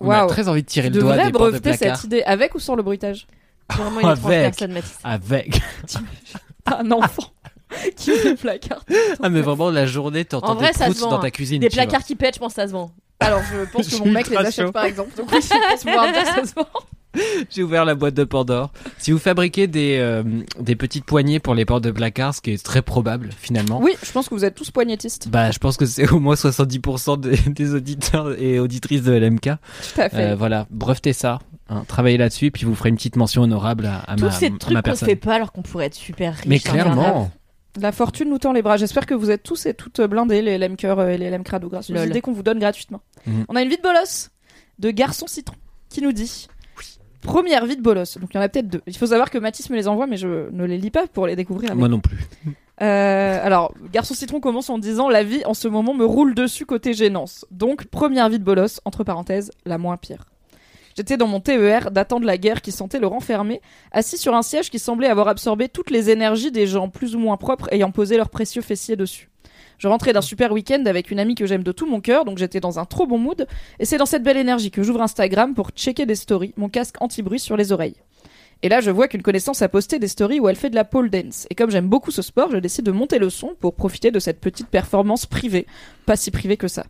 On Waouh. a très envie de tirer Tu le doigt devrais des portes de breveter placard. cette idée avec ou sans le bruitage. Vraiment Avec. Avec. Un enfant qui ouvre le placard. Ah mais vraiment la journée t'entends des ça se proutes vend, dans hein. ta cuisine. Des vois. placards qui pètent, je pense que ça se vend. Alors, je pense que Je mon mec les achète par exemple. Donc, oui, je pense pouvoir dire ça se vend. J'ai ouvert la boîte de Pandore. Si vous fabriquez des euh, des petites poignées pour les portes de placard, ce qui est très probable finalement. Oui, je pense que vous êtes tous poignettistes. Bah, je pense que c'est au moins 70% des, des auditeurs et auditrices de LMK. Tout à fait. Euh, voilà, brevetez ça, hein, travaillez là-dessus, puis vous ferez une petite mention honorable à, à Tous ma, ces à ma trucs qu'on personne. fait pas alors qu'on pourrait être super riche. Mais hein, clairement, La fortune nous tend les bras. J'espère que vous êtes tous et toutes blindés, les LM Cœur et les LM Crado, grâce aux idées qu'on vous donne gratuitement. Mhm. On a une vie de bolos de Garçon Citron qui nous dit Première vie de bolos. Donc il y en a peut-être deux. Il faut savoir que Mathis me les envoie, mais je ne les lis pas pour les découvrir. avec moi non plus. Euh, alors, Garçon Citron commence en disant La vie en ce moment me roule dessus côté gênance. Donc, première vie de bolos, entre parenthèses, la moins pire. J'étais dans mon TER datant de la guerre qui sentait le renfermer, assis sur un siège qui semblait avoir absorbé toutes les énergies des gens plus ou moins propres ayant posé leurs précieux fessiers dessus. Je rentrais d'un super week-end avec une amie que j'aime de tout mon cœur, donc j'étais dans un trop bon mood, et c'est dans cette belle énergie que j'ouvre Instagram pour checker des stories, mon casque anti-bruit sur les oreilles. Et là, je vois qu'une connaissance a posté des stories où elle fait de la pole dance. Et comme j'aime beaucoup ce sport, je décide de monter le son pour profiter de cette petite performance privée. Pas si privée que ça.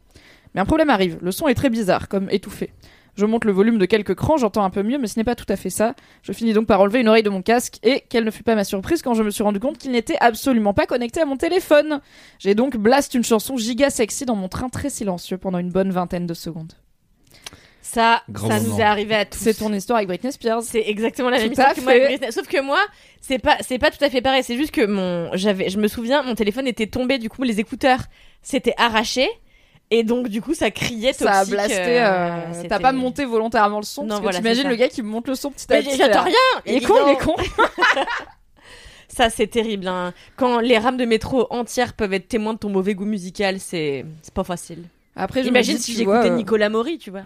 Mais un problème arrive. Le son est très bizarre, comme étouffé. Je monte le volume de quelques crans, j'entends un peu mieux, mais ce n'est pas tout à fait ça. Je finis donc par enlever une oreille de mon casque, et quelle ne fut pas ma surprise quand je me suis rendu compte qu'il n'était absolument pas connecté à mon téléphone. J'ai donc blast une chanson giga sexy dans mon train très silencieux pendant une bonne vingtaine de secondes. Ça, Grand ça moment. nous est arrivé à tous. C'est ton histoire avec Britney Spears. C'est exactement la Tout même histoire que moi. avec Britney. Sauf que moi, c'est pas, c'est pas tout à fait pareil. C'est juste que mon, j'avais, je me souviens, mon téléphone était tombé. Du coup, les écouteurs s'étaient arrachés. Et donc, du coup, ça criait toxique. Ça a blasté. euh, euh, T'as pas monté volontairement le son Non, parce que t'imagines le gars qui monte le son petit à petit. j'entends là. rien. Il est con, il est con. Ça, c'est terrible. hein. Quand les rames de métro entières peuvent être témoins de ton mauvais goût musical, c'est, pas facile. Après, Imagine si j'écoutais euh, Nicolas Maury, tu vois.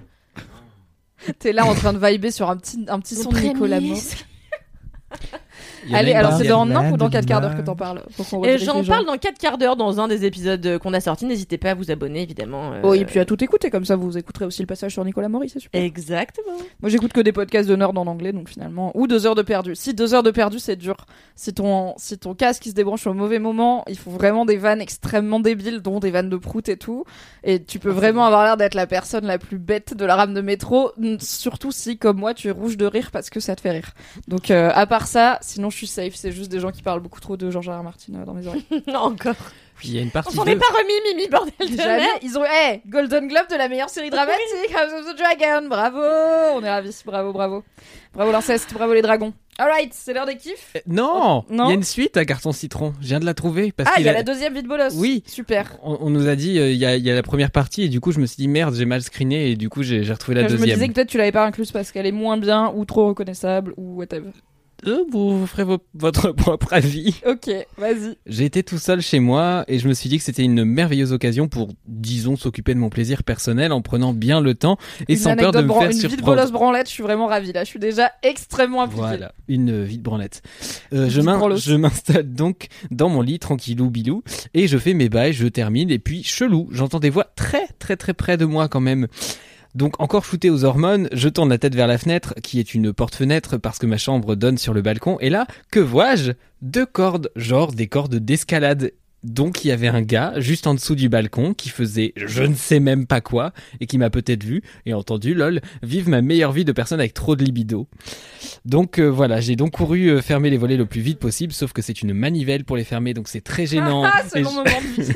T'es là en train de vibrer sur un petit, un petit son de Nicolas Maury. Allez, alors c'est dans un an ou dans bla, 4 quarts d'heure que t'en parles Et redirige j'en parle dans 4 quarts d'heure dans un des épisodes euh, qu'on a sortis. N'hésitez pas à vous abonner, évidemment. euh, Oh, et puis à tout écouter, comme ça vous écouterez aussi le passage sur Nicolas Maury, c'est super. Exactement. Moi j'écoute que des podcasts de nerd en anglais, donc finalement. Ou deux heures de perdu. Si deux heures de perdu, c'est dur. Si ton, si ton casque il se débranche au mauvais moment, il faut vraiment des vannes extrêmement débiles, dont des vannes de prout et tout. Et tu peux vraiment avoir l'air d'être la personne la plus bête de la rame de métro, surtout si, comme moi, tu es rouge de rire parce que ça te fait rire. Donc euh, à part ça, sinon je suis safe. C'est juste des gens qui parlent beaucoup trop de Georges R. R. Martin euh, dans mes oreilles. Non, encore. Puis il y a une On partie s'en de... est pas remis, Mimi, bordel de Jamais. merde. Ils ont, hey, Golden Globe de la meilleure série dramatique, House of the Dragon. Bravo, on est ravis. Bravo, bravo, bravo l'inceste, bravo les dragons. Alright, c'est l'heure des kiffs. Euh, Non, il y a une suite à Carton Citron. Je viens de la trouver parce Ah, il y a a- la deuxième vie de bolos. Oui. Super. on, on nous a dit euh, il y, a, il y a la première partie et du coup je me suis dit merde j'ai mal screené et du coup j'ai retrouvé la je me deuxième. disais que peut-être tu l'avais pas incluse parce qu'elle est moins bien ou trop reconnaissable ou whatever. Euh, vous ferez vos- votre propre avis. Ok, vas-y. J'ai été tout seul chez moi et je me suis dit que c'était une merveilleuse occasion pour, disons, s'occuper de mon plaisir personnel en prenant bien le temps et Une sans peur de me faire Une vie de surprendre. bolos branlette, je suis vraiment ravie là. Je suis déjà extrêmement impliquée. Voilà, une vie de branlette. Euh, Vie de je m'installe donc dans mon lit tranquillou bilou et je fais mes bails, je termine et puis chelou, j'entends des voix très très très près de moi quand même. Donc encore shooté aux hormones, je tourne la tête vers la fenêtre qui est une porte-fenêtre parce que ma chambre donne sur le balcon et là, que vois-je? Deux cordes, genre des cordes d'escalade. Donc il y avait un gars juste en dessous du balcon qui faisait je ne sais même pas quoi et qui m'a peut-être vu et entendu lol vive ma meilleure vie de personne avec trop de libido. Donc euh, voilà, j'ai donc couru euh, fermer les volets le plus vite possible, sauf que c'est une manivelle pour les fermer, donc c'est très gênant. Ah, c'est Et je- moment de vie.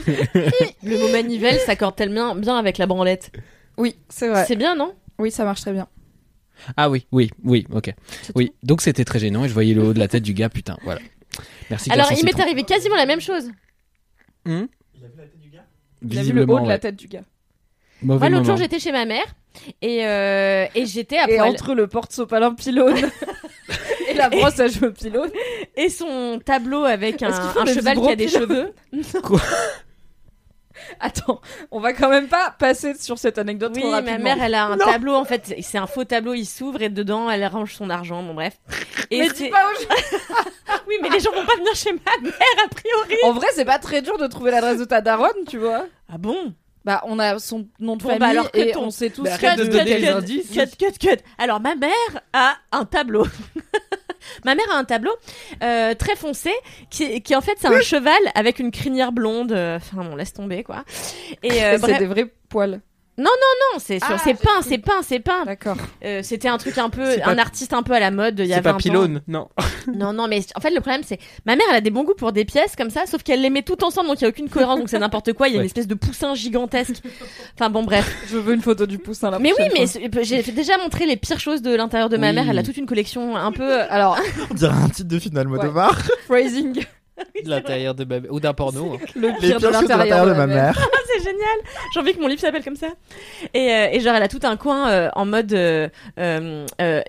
Le mot manivelle s'accorde tellement bien avec la branlette. Oui, c'est vrai. C'est bien, non? Oui, ça marche très bien. Ah oui, oui, oui, ok. Oui, donc c'était très gênant et je voyais le haut de la tête du gars, putain, voilà. Merci. Alors, Garçon il m'est arrivé quasiment la même chose. Hmm? Il a vu la tête du gars? Il a vu le haut de la tête du gars. Mauvais Moi, l'autre jour, j'étais chez ma mère et, euh, et j'étais à Et poil. entre le porte-sopalin pylône et la brosse à cheveux pylône. Et son tableau avec un, un cheval qui a des cheveux. Attends, on va quand même pas passer sur cette anecdote Oui, trop ma mère, elle a un tableau en fait. C'est un faux tableau, il s'ouvre et dedans, elle range son argent. Bon, bref. Et Mais dis pas aux gens. Oui, mais les gens vont pas venir chez ma mère a priori. En vrai, c'est pas très dur de trouver l'adresse de ta daronne, tu vois. Ah bon? Bah, on a son nom de Bon, famille bah alors et ton- on sait tous Bah, que- arrête de Cut, donner cut, les cut, indices. Cut, cut, cut. Alors, ma mère a un tableau. Ma mère a un tableau euh, très foncé qui, qui en fait c'est un cheval avec une crinière blonde. euh, Enfin bon, laisse tomber quoi. Et euh, c'est bref, des vrais poils. Non, c'est sur, Ah, c'est peint, c'est peint, c'est peint. D'accord. Euh, C'était un truc un peu, pas- un artiste un peu à la mode il y a C'est 20 pas ans. pylône, non. Non, non, mais en fait, le problème, c'est ma mère, elle a des bons goûts pour des pièces comme ça, sauf qu'elle les met tout ensemble, donc il y a aucune cohérence, donc c'est n'importe quoi. Il y a une espèce de poussin gigantesque. Enfin bon, bref. Je veux une photo du poussin là. Mais oui, mais j'ai déjà montré les pires choses de l'intérieur de ma Oui. mère. Elle a toute une collection un peu. euh, Alors, On dirait un titre de film d'Almodovar. phrasing, De l'intérieur de ma- ou d'un porno. hein. le pire de pires choses de l'intérieur de ma mère. c'est génial. J'ai envie que mon livre s'appelle comme ça. Et, euh, et genre, elle a tout un coin euh, en mode euh,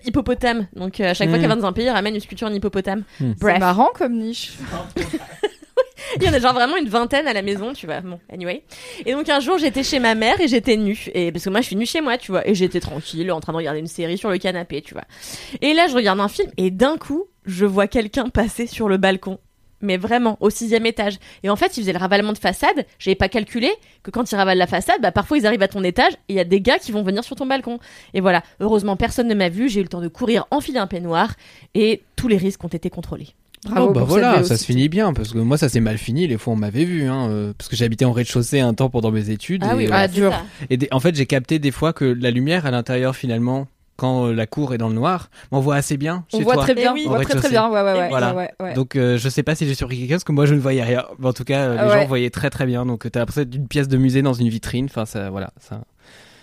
hippopotame. Donc à chaque fois qu'elle va dans un pays, elle ramène une sculpture en hippopotame. Mm. C'est marrant comme niche. il y en a genre vraiment une vingtaine à la maison, tu vois. Bon, anyway. Et donc un jour, j'étais chez ma mère et j'étais nue. Et parce que moi, je suis nue chez moi, tu vois. Et j'étais tranquille, en train de regarder une série sur le canapé, tu vois. Et là, je regarde un film et d'un coup, je vois quelqu'un passer sur le balcon. Mais vraiment, au sixième étage. Et en fait, il faisait le ravalement de façade. J'avais pas calculé que quand ils ravalent la façade, bah, parfois ils arrivent à ton étage et il y a des gars qui vont venir sur ton balcon. Et voilà. Heureusement, personne ne m'a vu. J'ai eu le temps de courir, enfiler un peignoir et tous les risques ont été contrôlés. Bravo oh, bah voilà, ça se finit bien parce que moi ça s'est mal fini les fois on m'avait vu hein, euh, parce que j'habitais en rez-de-chaussée un temps pendant mes études et, Ah, euh, dur. ça. et des- en fait j'ai capté des fois que la lumière à l'intérieur finalement quand euh, la cour est dans le noir on voit assez bien On voit toi. très bien, Eh oui. on voit très très bien. Ouais, ouais, ouais. Voilà. ouais, ouais, ouais. Donc euh, je sais pas si j'ai surpris quelqu'un parce que moi je ne voyais rien. Mais en tout cas euh, les ouais. gens voyaient très très bien. Donc t'as l'impression d'une pièce de musée dans une vitrine. Enfin ça voilà. Ça...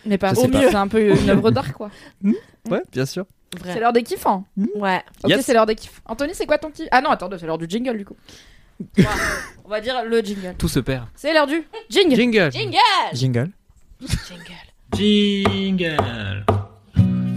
Mais pas au mieux. C'est un peu une œuvre d'art, quoi. Ouais bien sûr. C'est l'heure des kiffs. hein. Ouais. Ok, Yes. c'est l'heure des kiffs. Anthony, c'est quoi ton kiff? Ah non, attends, c'est l'heure du jingle du coup. On va dire le jingle. Tout se perd. C'est l'heure du jingle. Jingle. Jingle Jingle. Jingle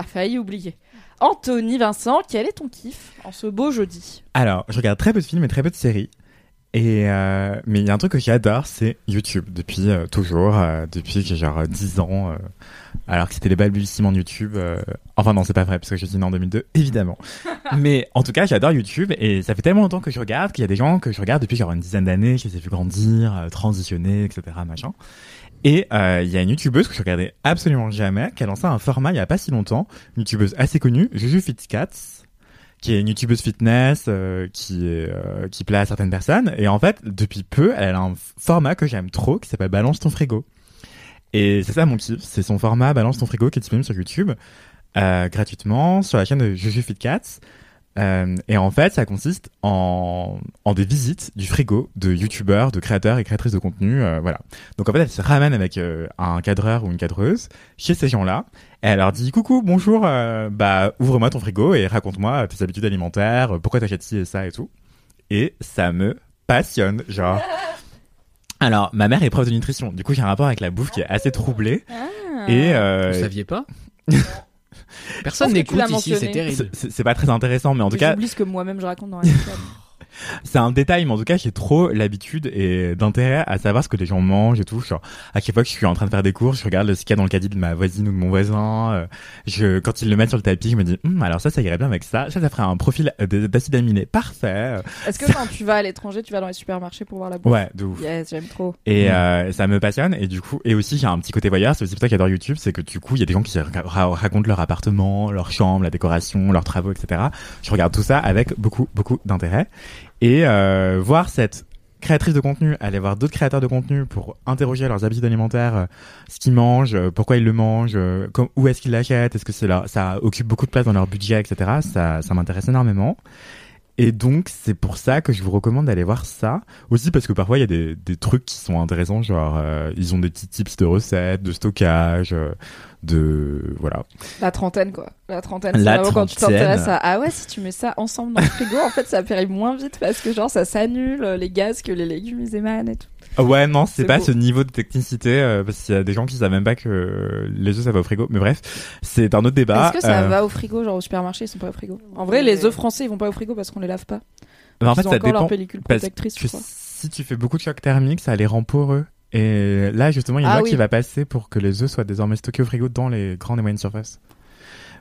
a failli oublier. Anthony Vincent, quel est ton kiff en ce beau jeudi? Alors, je regarde très peu de films et très peu de séries. Et euh, mais il y a un truc que j'adore, c'est YouTube depuis euh, toujours, euh, depuis que j'ai genre 10 ans, alors que c'était les balbutiements de YouTube. Enfin non, c'est pas vrai parce que je suis né en 2002, évidemment. mais en tout cas, j'adore YouTube et ça fait tellement longtemps que je regarde qu'il y a des gens que je regarde depuis genre une dizaine d'années, je les ai vus grandir, transitionner, etc. Machin. Et euh, il y a une youtubeuse que je regardais absolument jamais, qui a lancé un format il y a pas si longtemps, une youtubeuse assez connue, Juju Fitcats, qui est une youtubeuse fitness euh, qui euh, qui plaît à certaines personnes. Et en fait depuis peu elle a un format que j'aime trop qui s'appelle Balance ton frigo. Et c'est ça mon kiff c'est son format Balance ton frigo qui est disponible sur YouTube euh, gratuitement sur la chaîne de Juju Fitcats euh, et en fait ça consiste en, en des visites du frigo de youtubeurs de créateurs et créatrices de contenu euh, voilà donc en fait elle se ramène avec euh, un cadreur ou une cadreuse chez ces gens-là et elle leur dit coucou, bonjour, euh, bah ouvre-moi ton frigo et raconte-moi tes habitudes alimentaires, pourquoi t'achètes ci et ça et tout. Et ça me passionne, genre. Alors, ma mère est prof de nutrition, du coup j'ai un rapport avec la bouffe qui est assez troublé. Et euh, Vous saviez pas? Personne n'écoute ici, c'est terrible. c'est- pas très intéressant, mais en tout cas, J'oublie ce que moi-même je raconte dans la salle. c'est un détail, mais en tout cas, j'ai trop l'habitude et d'intérêt à savoir ce que les gens mangent et tout. Genre, à chaque fois que je suis en train de faire des courses, je regarde ce qu'il y a dans le caddie de ma voisine ou de mon voisin. Euh, Je, quand ils le mettent sur le tapis, je me dis, Hum, alors ça, ça irait bien avec ça. Ça, ça ferait un profil d'acide aminé parfait. Est-ce que quand tu vas à l'étranger, tu vas dans les supermarchés pour voir la bouffe? Ouais, de ouf. Yes, j'aime trop. Et euh, ça me passionne et du coup et aussi j'ai un petit côté voyeur c'est aussi pour ça j'adore YouTube c'est que du coup il y a des gens qui ra- ra- racontent leur appartement leur chambre la décoration leurs travaux etc je regarde tout ça avec beaucoup beaucoup d'intérêt et euh, voir cette créatrice de contenu aller voir d'autres créateurs de contenu pour interroger leurs habitudes alimentaires euh, ce qu'ils mangent euh, pourquoi ils le mangent euh, où est-ce qu'ils l'achètent est-ce que c'est là ça occupe beaucoup de place dans leur budget etc ça ça m'intéresse énormément et donc, c'est pour ça que je vous recommande d'aller voir ça. Aussi parce que parfois, il y a des, des trucs qui sont intéressants, genre, ils ont des petits tips de recettes, de stockage, de... Voilà. La trentaine, quoi. La trentaine, c'est La vraiment quand tu trentaine. t'intéresses à ah ouais, si tu mets ça ensemble dans le frigo, en fait, ça périt moins vite parce que genre ça s'annule euh, les gaz que les légumes ils émanent et tout. Ah Ouais, non, c'est pas beau. ce niveau de technicité, euh, parce qu'il y a des gens qui savent même pas que les œufs, ça va au frigo. Mais bref, c'est un autre débat. Est-ce que ça Euh, va au frigo, genre au supermarché, ils sont pas au frigo? En vrai, les œufs français, ils vont pas au frigo parce qu'on les lave pas. mais en fait, ils ont ça encore leur dépend. pellicule parce protectrice, que je crois. si tu fais beaucoup de choc thermique, ça les rend poreux. Et là, justement, il y a une Ah loi oui. qui va passer pour que les œufs soient désormais stockés au frigo dans les grandes et moyennes surfaces.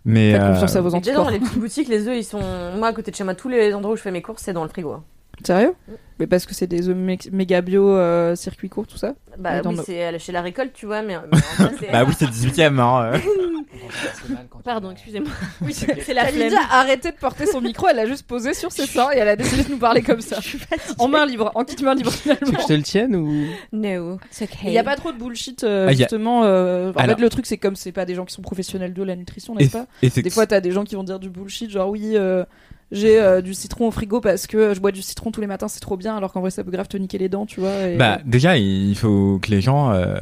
Mais Faites euh, confiance à vos Mais déjà dans anticorps. les petites boutiques, les œufs ils sont. Moi à côté de chez moi, tous les endroits où je fais mes courses, c'est dans le frigo. Sérieux Mais parce que c'est des œufs mé- méga bio, euh, circuit court, tout ça Bah oui, nos- c'est chez la récolte, tu vois, mais. mais en vrai, c'est- bah oui, c'est le 18ème. Hein, euh. Pardon, excusez-moi. Oui, c'est la Elle flemme. a arrêté de porter son micro, elle l'a juste posé sur ses seins et elle a décidé de nous parler comme ça. En main libre, en kit main libre Tu veux finalement. que je te le tienne ou? No, it's okay. Il n'y a pas trop de bullshit, euh, Ah, a- justement. euh, en Alors- fait, le truc, c'est comme c'est pas des gens qui sont professionnels de la nutrition, n'est-ce pas Des fois, t'as des gens qui vont dire du bullshit, genre oui, euh, j'ai euh, du citron au frigo parce que je bois du citron tous les matins, c'est trop bien, alors qu'en vrai, ça peut grave te niquer les dents, tu vois. et- Bah déjà, il faut que les gens euh,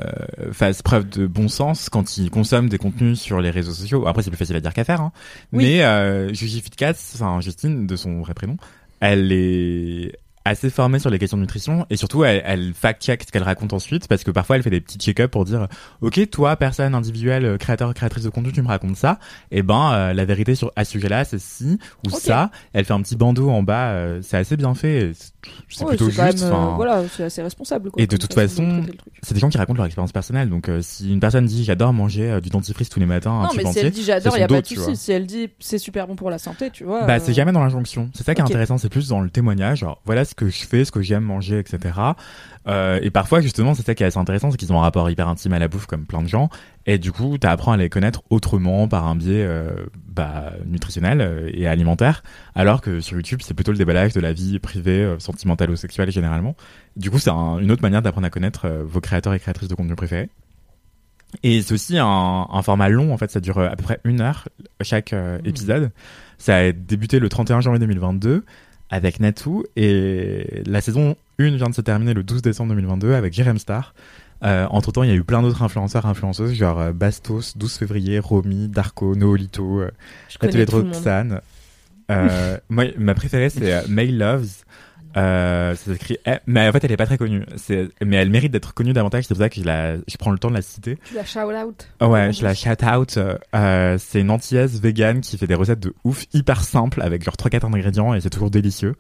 fassent preuve de bon sens quand ils consomment des contenus sur les réseaux sociaux. Après, c'est plus facile à dire qu'à faire. Hein. Oui. Mais euh, Juji Fitcats, enfin Justine, de son vrai prénom, elle est assez formée sur les questions de nutrition et surtout elle, elle fact-check ce qu'elle raconte ensuite parce que parfois elle fait des petits check-up pour dire ok toi personne individuelle euh, créateur créatrice de contenu tu me racontes ça et ben euh, la vérité sur à ce sujet-là c'est ci ou ça elle fait un petit bandeau en bas euh, c'est assez bien fait c'est- Ouais, plutôt juste même, euh, voilà, c'est assez responsable. Quoi, Et de toute façon c'est des gens qui racontent leur expérience personnelle. Donc, si une personne dit j'adore manger du dentifrice tous les matins, Non, mais si entier, elle dit j'adore, il y a pas de souci. Si elle dit c'est super bon pour la santé, tu vois. bah, c'est jamais dans l'injonction. C'est ça qui est intéressant. C'est plus dans le témoignage. Genre, voilà ce que je fais, ce que j'aime manger, etc. Euh, et parfois, justement, c'est ça qui est assez intéressant, c'est qu'ils ont un rapport hyper intime à la bouffe, comme plein de gens. Et du coup, t'apprends à les connaître autrement, par un biais euh, bah, nutritionnel euh, et alimentaire. Alors que sur YouTube, c'est plutôt le déballage de la vie privée, euh, sentimentale ou sexuelle généralement. Du coup, c'est un- une autre manière d'apprendre à connaître vos créateurs et créatrices de contenu préférés. Et c'est aussi un, un format long, en fait, ça dure à peu près une heure chaque euh, épisode. Ça a débuté le 31 janvier 2022 avec Natou et la saison 1 vient de se terminer le 12 décembre 2022 avec Jerem Star. Euh, entre temps, il y a eu plein d'autres influenceurs, influenceuses, genre euh, Bastos, 12 février, Romy, Darko, Noolito, euh. Roxane. Euh, moi, ma préférée, c'est May Loves. Euh, ça s'écrit, eh, mais en fait, elle est pas très connue. C'est, mais elle mérite d'être connue davantage. C'est pour ça que je la, je prends le temps de la citer. Tu la shout out. Ouais, je la shout out. Euh, c'est une antillaise vegan qui fait des recettes de ouf hyper simples avec genre 3-4 ingrédients et c'est toujours délicieux.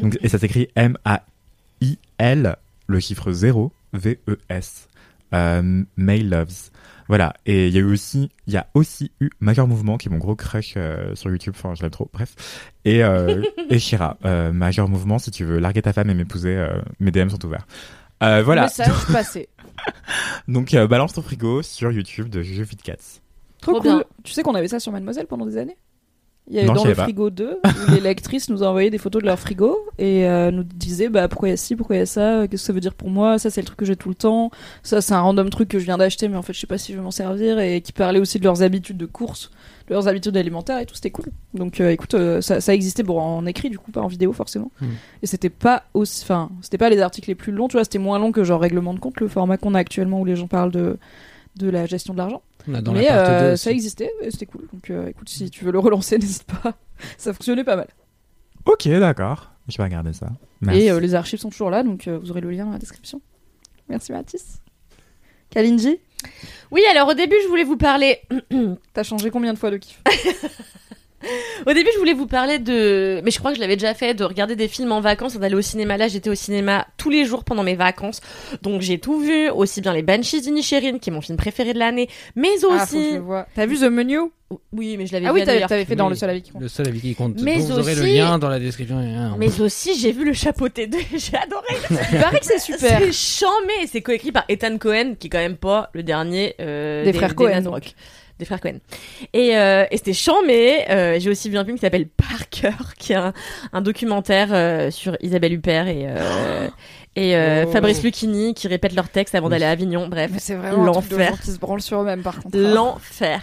Donc, et ça s'écrit M-A-I-L, le chiffre 0, V-E-S. Euh, May Loves. Voilà. Et il y a eu aussi, il y a aussi eu Major Mouvement qui est mon gros crush euh, sur YouTube. Enfin, je l'aime trop. Bref. Et, euh, et Shira. Euh, Major Mouvement, si tu veux larguer ta femme et m'épouser, euh, mes DM sont ouverts. Euh, voilà. Message passé. Donc, euh, balance ton frigo sur YouTube de Juju Fit Cats. Trop, Trop cool. bien. Tu sais qu'on avait ça sur Mademoiselle pendant des années? Il y avait Non, dans le frigo 2 où les lectrices nous envoyaient des photos de leur frigo et euh, nous disaient bah pourquoi il y a ci, pourquoi il y a ça, qu'est-ce que ça veut dire pour moi, ça c'est le truc que j'ai tout le temps, ça c'est un random truc que je viens d'acheter mais en fait je sais pas si je vais m'en servir et qui parlaient aussi de leurs habitudes de course, de leurs habitudes alimentaires et tout, c'était cool. Donc euh, écoute, euh, ça, ça existait bon en écrit du coup, pas en vidéo forcément. Hmm. Et c'était pas aussi, enfin c'était pas les articles les plus longs, tu vois, c'était moins long que genre règlement de compte, le format qu'on a actuellement où les gens parlent de de la gestion de l'argent. Dans Mais euh, 2 ça existait et c'était cool. Donc euh, écoute, si tu veux le relancer, n'hésite pas. Ça fonctionnait pas mal. Ok, d'accord. Je vais regarder ça. Merci. Et euh, les archives sont toujours là, donc euh, vous aurez le lien dans la description. Merci Mathis. Kalindi, Oui, alors au début, je voulais vous parler. t'as changé combien de fois de kiff? Au début, je voulais vous parler de, mais je crois que je l'avais déjà fait, de regarder des films en vacances, d'aller au cinéma. Là, j'étais au cinéma tous les jours pendant mes vacances, donc j'ai tout vu, aussi bien les Banshees d'Inisherin, qui est mon film préféré de l'année, mais Ah, faut que je aussi, le vois. T'as vu The Menu? Oui, mais je l'avais Ah vu oui, t'avais fait dans Oui. le seul avis qui compte. Le seul avis qui compte. Mais Donc, vous aurez le aussi- lien dans la description. Mais aussi, j'ai vu le chapeauté 2, j'ai adoré. Il paraît que c'est super. C'est chambé, c'est coécrit par Ethan Cohen, qui est quand même pas le dernier euh, Des frères donc. Rock. Des frères Cohen. Et, euh, et c'était chambé. Euh, j'ai aussi vu un film qui s'appelle Parker, qui est un, un documentaire euh, sur Isabelle Huppert et, euh, et euh, Oh. Fabrice Lucchini qui répètent leurs textes avant d'aller à Avignon. Bref, Mais c'est vraiment L'enfer. qui se branlent sur eux-mêmes par contre. l'enfer.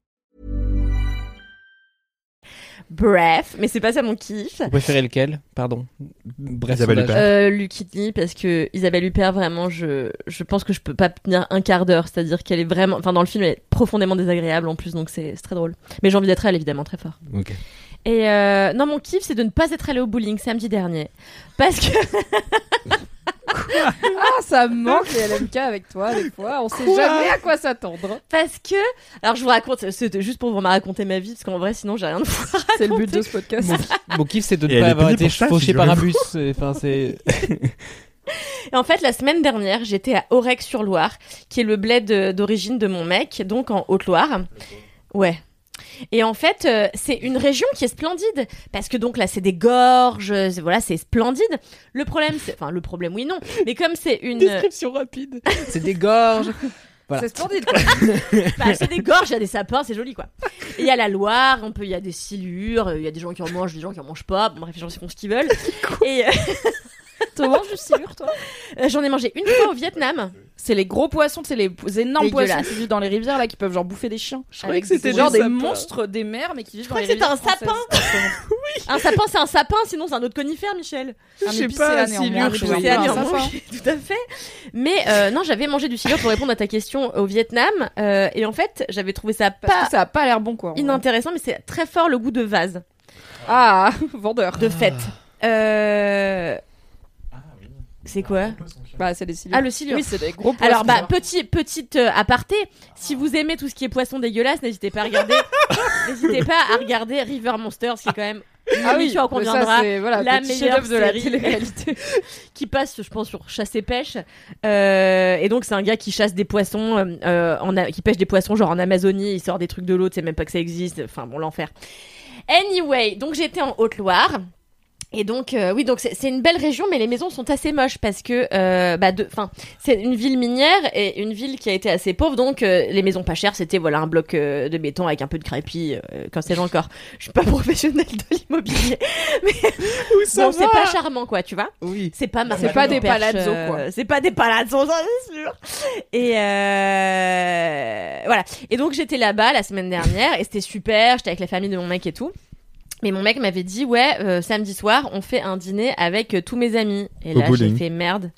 Bref, mais c'est pas ça mon kiff. Vous préférez lequel? Pardon. Bref, Isabelle. Huppert. Euh, Lucchini parce que Isabelle Huppert vraiment je je pense que je peux pas tenir un quart d'heure c'est-à-dire qu'elle est vraiment enfin dans le film elle est profondément désagréable en plus donc c'est c'est très drôle mais j'ai envie d'être elle évidemment très fort Ok. et euh, non mon kiff c'est de ne pas être allé au bowling samedi dernier parce que Ah, ça me manque les LMK avec toi des fois. On sait jamais à quoi s'attendre. parce que alors je vous raconte c'était juste pour vous raconter ma vie parce qu'en vrai sinon j'ai rien de fou C'est le but de ce podcast. Mon, mon kiff, c'est de ne pas avoir été fauché par un bus. C'est- Enfin, c'est. Et en fait, la semaine dernière, j'étais à Aurec-sur-Loire, qui est le bled euh, d'origine de mon mec, donc en Haute-Loire. Ouais. Et en fait, euh, c'est une région qui est splendide parce que donc là, c'est des gorges, euh, c'est- voilà, c'est splendide. Le problème, c'est, enfin, le problème, oui, non, mais comme c'est une, Description rapide. C'est des gorges. Voilà. C'est splendide quoi. bah, c'est des gorges, il y a des sapins, c'est joli quoi. Et il y a la Loire, on peut, il y a des silures, euh, il y a des gens qui en mangent, des gens qui en mangent pas. Bon, bref, les gens font ce qu'ils veulent. Et euh, Tu manges du silure toi euh, j'en ai mangé une fois au Vietnam. C'est les gros poissons, c'est les énormes poissons qui vivent dans les rivières là qui peuvent genre bouffer des chiens. Je croyais que c'était C'est genre des sapins. monstres des mers mais qui vivent dans crois les que c'était rivières. un sapin. françaises. Un sapin, c'est un sapin, sinon c'est un autre conifère, Michel. Un Je sais pas, c'est la silure, je c'est voyais un sapin. tout à fait. Mais euh, non, j'avais mangé du silure pour répondre à ta question au Vietnam. euh, et en fait, j'avais trouvé ça Parce pas que ça a pas l'air bon quoi. en vrai. inintéressant, mais c'est très fort le goût de vase, Ah, vendeur. de fête. Euh... C'est quoi Bah c'est des silures. Ah, le silure. Oui, c'est des gros poissons. Alors, bah, petit, petite euh, aparté, si vous aimez tout ce qui est poisson dégueulasse, n'hésitez pas à regarder, n'hésitez pas à regarder River Monsters, qui est quand même ah oui, émission, on mais ça, conviendra, c'est, voilà, la meilleure de la télé-réalité. qui passe, je pense, sur chasse et pêche. Euh, et donc, c'est un gars qui chasse des poissons, euh, euh, en a- qui pêche des poissons, genre en Amazonie, il sort des trucs de l'eau, tu sais même pas que ça existe. Enfin, bon, l'enfer. Anyway, donc j'étais en Haute-Loire. Et donc, euh, oui, donc c'est une belle région, mais les maisons sont assez moches parce que, euh, bah, de, enfin, c'est une ville minière et une ville qui a été assez pauvre, donc euh, les maisons pas chères, c'était voilà un bloc euh, de béton avec un peu de crépi. Euh, quand c'est encore, je suis pas professionnelle de l'immobilier, mais bon, c'est pas charmant quoi, tu vois. Oui. C'est pas C'est pas des Perche, palazzo, euh, quoi. C'est pas des palazzo, ça c'est sûr. Et euh, voilà. Et donc j'étais là-bas la semaine dernière et c'était super. J'étais avec la famille de mon mec et tout. Mais mon mec m'avait dit ouais euh, samedi soir on fait un dîner avec euh, tous mes amis. Et Au là j'ai bowling. fait merde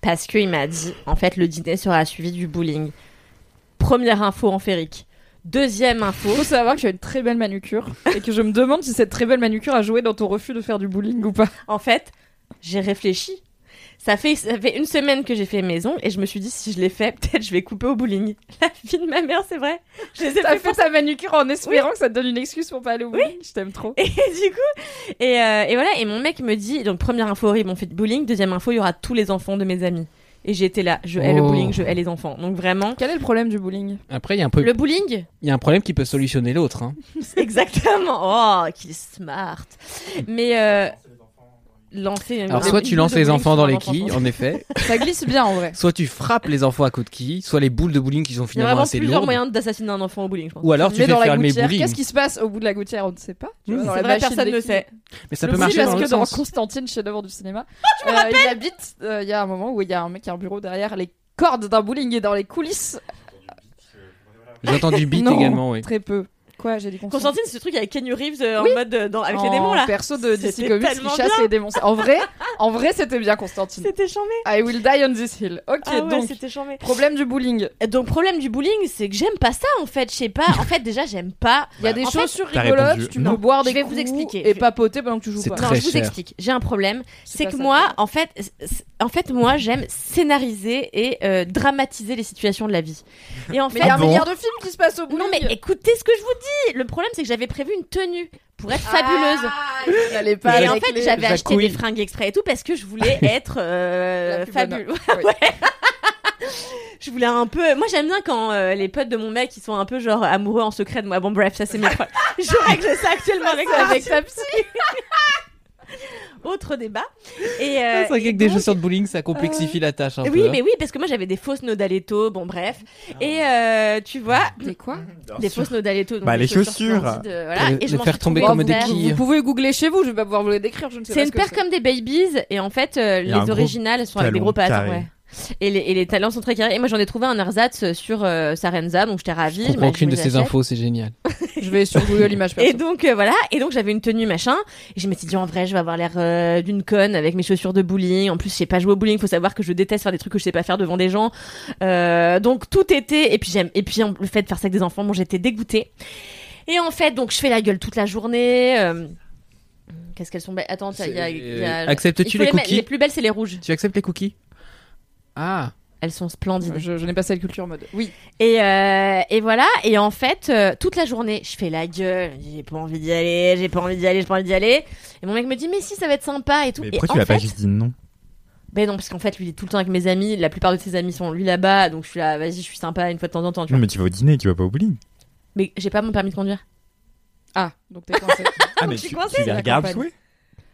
parce qu'il m'a dit en fait le dîner sera suivi du bowling. Première info en férique. Deuxième info. Faut savoir que tu as une très belle manucure et que je me demande si cette très belle manucure a joué dans ton refus de faire du bowling ou pas. En fait, j'ai réfléchi. Ça fait, ça fait une semaine que j'ai fait maison et je me suis dit si je l'ai fait, peut-être je vais couper au bowling. La vie de ma mère, c'est vrai. Je les ai fait fait pour ta manucure en espérant que ça te donne une excuse pour pas aller au bowling. Je t'aime trop. Et du coup, et, euh, et voilà, et mon mec me dit, donc première info horrible, on fait du bowling, deuxième info, il y aura tous les enfants de mes amis. Et j'étais là, je hais le Oh. bowling, je hais les enfants. Donc vraiment, Quel est le problème du bowling? Après, il y a un peu, le bowling, il y a un problème qui peut solutionner l'autre. Hein. exactement. Oh, qu'il est smart. Mais euh, lancer. Alors, soit tu lances les enfants dans les quilles, en effet. Ça glisse bien en vrai. Soit tu frappes les enfants à coups de quilles, soit les boules de bowling qui sont Il y a finalement vraiment assez plusieurs lourdes. moyens d'assassiner un enfant au bowling, je pense. Ou alors tu fais faire mes gouttière, bowling. qu'est-ce qui se passe au bout de la gouttière On ne sait pas. Tu vois, dans C'est la vrai, machine personne ne sait. Mais ça peut marcher parce dans que dans. Constantine, chef-d'œuvre du cinéma, euh, il habite. euh, Il y a un moment où il y a un mec qui a un bureau derrière les cordes d'un bowling et dans les coulisses. J'ai entendu beat également, oui. Très peu. Quoi, j'ai dit Constantine. Constantine, c'est ce truc avec Kenny Reeves euh, Oui. en mode euh, dans, avec les En démons là. Perso de DC Comics qui tellement chasse bien. les démons. En vrai, en vrai, c'était bien Constantine. C'était chambé. I will die on this hill. Ok, Ah ouais, donc c'était chambé. problème du bullying. Donc problème du bullying, c'est que j'aime pas ça en fait. Je sais pas. En fait, déjà, j'aime pas. Il y a des en fait, chaussures t'as rigolotes, tu non. peux boire des Je vais coups vous expliquer. et Je- papoter pendant que tu joues C'est pas. très Non, je vous cher. explique. J'ai un problème. C'est pas que ça, moi, en fait, en fait, moi, j'aime scénariser et euh, dramatiser les situations de la vie. Et en Mais fait, il y a un bon milliard de films qui se passent au bullying. non mais écoutez ce que je vous dis. Le problème, c'est que j'avais prévu une tenue pour être fabuleuse. Ah, pas et en fait, j'avais acheté des fringues exprès et tout parce que je voulais être euh, fabuleuse. Je voulais un peu. Moi, j'aime bien quand euh, les potes de mon mec ils sont un peu genre amoureux en secret de moi. Bon, bref, ça c'est mes problèmes. Je règle ça actuellement avec, avec ta psy. Autre débat. Et euh, C'est vrai qu'avec des chaussures de bowling, ça complexifie la tâche un oui, peu. hein. mais oui, parce que moi j'avais des fausses Nodaletto, bon bref. Et euh, tu vois, Des quoi? des fausses Nodaletto. Bah, les chaussures. euh, voilà. les- Et je les faire tomber comme des quilles. Vous pouvez googler chez vous, je vais pas pouvoir vous les décrire, je ne sais C'est pas une paire comme des babies et en fait euh, les originales sont avec des gros ouais. Et les, et les talons sont très carrés. Et moi j'en ai trouvé un ersatz sur euh, Sarenza donc j'étais ravie. Je comprends aucune je de me ces infos, c'est génial. Je vais sur Google Images perso. Et donc euh, voilà, et donc j'avais une tenue machin, et je m'étais dit en vrai je vais avoir l'air euh, d'une conne avec mes chaussures de bowling. En plus je sais pas jouer au bowling, faut savoir que je déteste faire des trucs que je sais pas faire devant des gens. Euh, donc tout était, et puis j'aime, et puis le fait de faire ça avec des enfants, bon j'étais dégoûtée. Et en fait donc je fais la gueule toute la journée. euh, Qu'est-ce qu'elles sont belles Attends, il y a, il y a- Euh, Acceptes-tu les cookies Les plus belles c'est les rouges. Tu acceptes les cookies? Ah, Elles sont splendides. Je, je n'ai pas cette culture mode. Oui. Et, euh, et voilà, et en fait, euh, toute la journée, je fais la gueule, j'ai pas envie d'y aller, j'ai pas envie d'y aller, j'ai pas envie d'y aller. Et mon mec me dit, mais si, ça va être sympa et tout. Mais et pourquoi en tu l'as pas juste dit non? Ben non, parce qu'en fait, lui, il est tout le temps avec mes amis, la plupart de ses amis sont lui là-bas, donc je suis là, vas-y, je suis sympa une fois de temps en temps, tu Non, vois. mais tu vas au dîner, tu vas pas au bowling. Mais j'ai pas mon permis de conduire. Ah, donc t'es coincé. Ah, mais je suis tu, coincée, tu les la regardes jouer?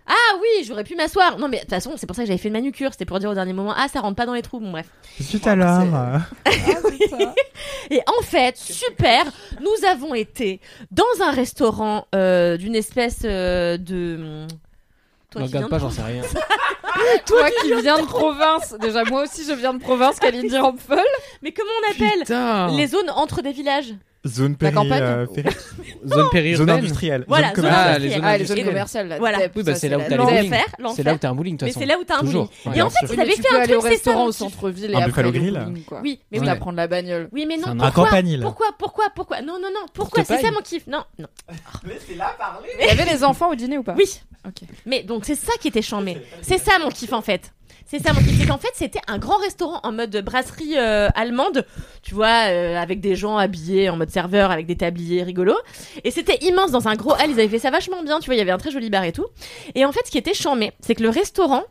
Ah oui, j'aurais pu m'asseoir. Non, mais de toute façon, c'est pour ça que j'avais fait une manucure, c'était pour dire au dernier moment, ah, ça rentre pas dans les trous, bon bref. Tout à l'heure. Et en fait, super, nous avons été dans un restaurant euh, d'une espèce euh, de... Toi qui viens regarde de pas, j'en sais rien. Toi qui viens de province. Déjà, moi aussi, je viens de province, Kalindi Rampfel. Mais comment on appelle Putain les zones entre des villages? Zone La péri, campagne euh, Zone périurbaine. Zone industrielle. Voilà, zone. Ah, industrielle. les zones Ah, les zones industrielles. commerciales, la Voilà. Oui, bah c'est là où la- t'as les bowling. C'est là où t'as un bowling, Mais c'est là où t'as un bowling. Ouais. Et en fait, ils avaient tu fait un au truc, c'est ça. restaurant au kiff. centre-ville et après au Grill. Oui, mais oui. la prendre la bagnole. Oui, mais non. Pourquoi campanile. Pourquoi Pourquoi Pourquoi Non, non, non. Pourquoi C'est ça mon kiff? Non, non. Il y avait les enfants au dîner ou pas? Oui. Ok. Mais donc c'est ça qui était chambé. C'est ça mon kiff en fait. C'est ça mon kiff. C'est qu'en fait c'était un grand restaurant en mode brasserie euh, allemande, tu vois, euh, avec des gens habillés en mode serveur, avec des tabliers rigolos. Et c'était immense dans un gros hall. Ils avaient fait ça vachement bien, tu vois. Il y avait un très joli bar et tout. Et en fait ce qui était chambé, c'est que le restaurant.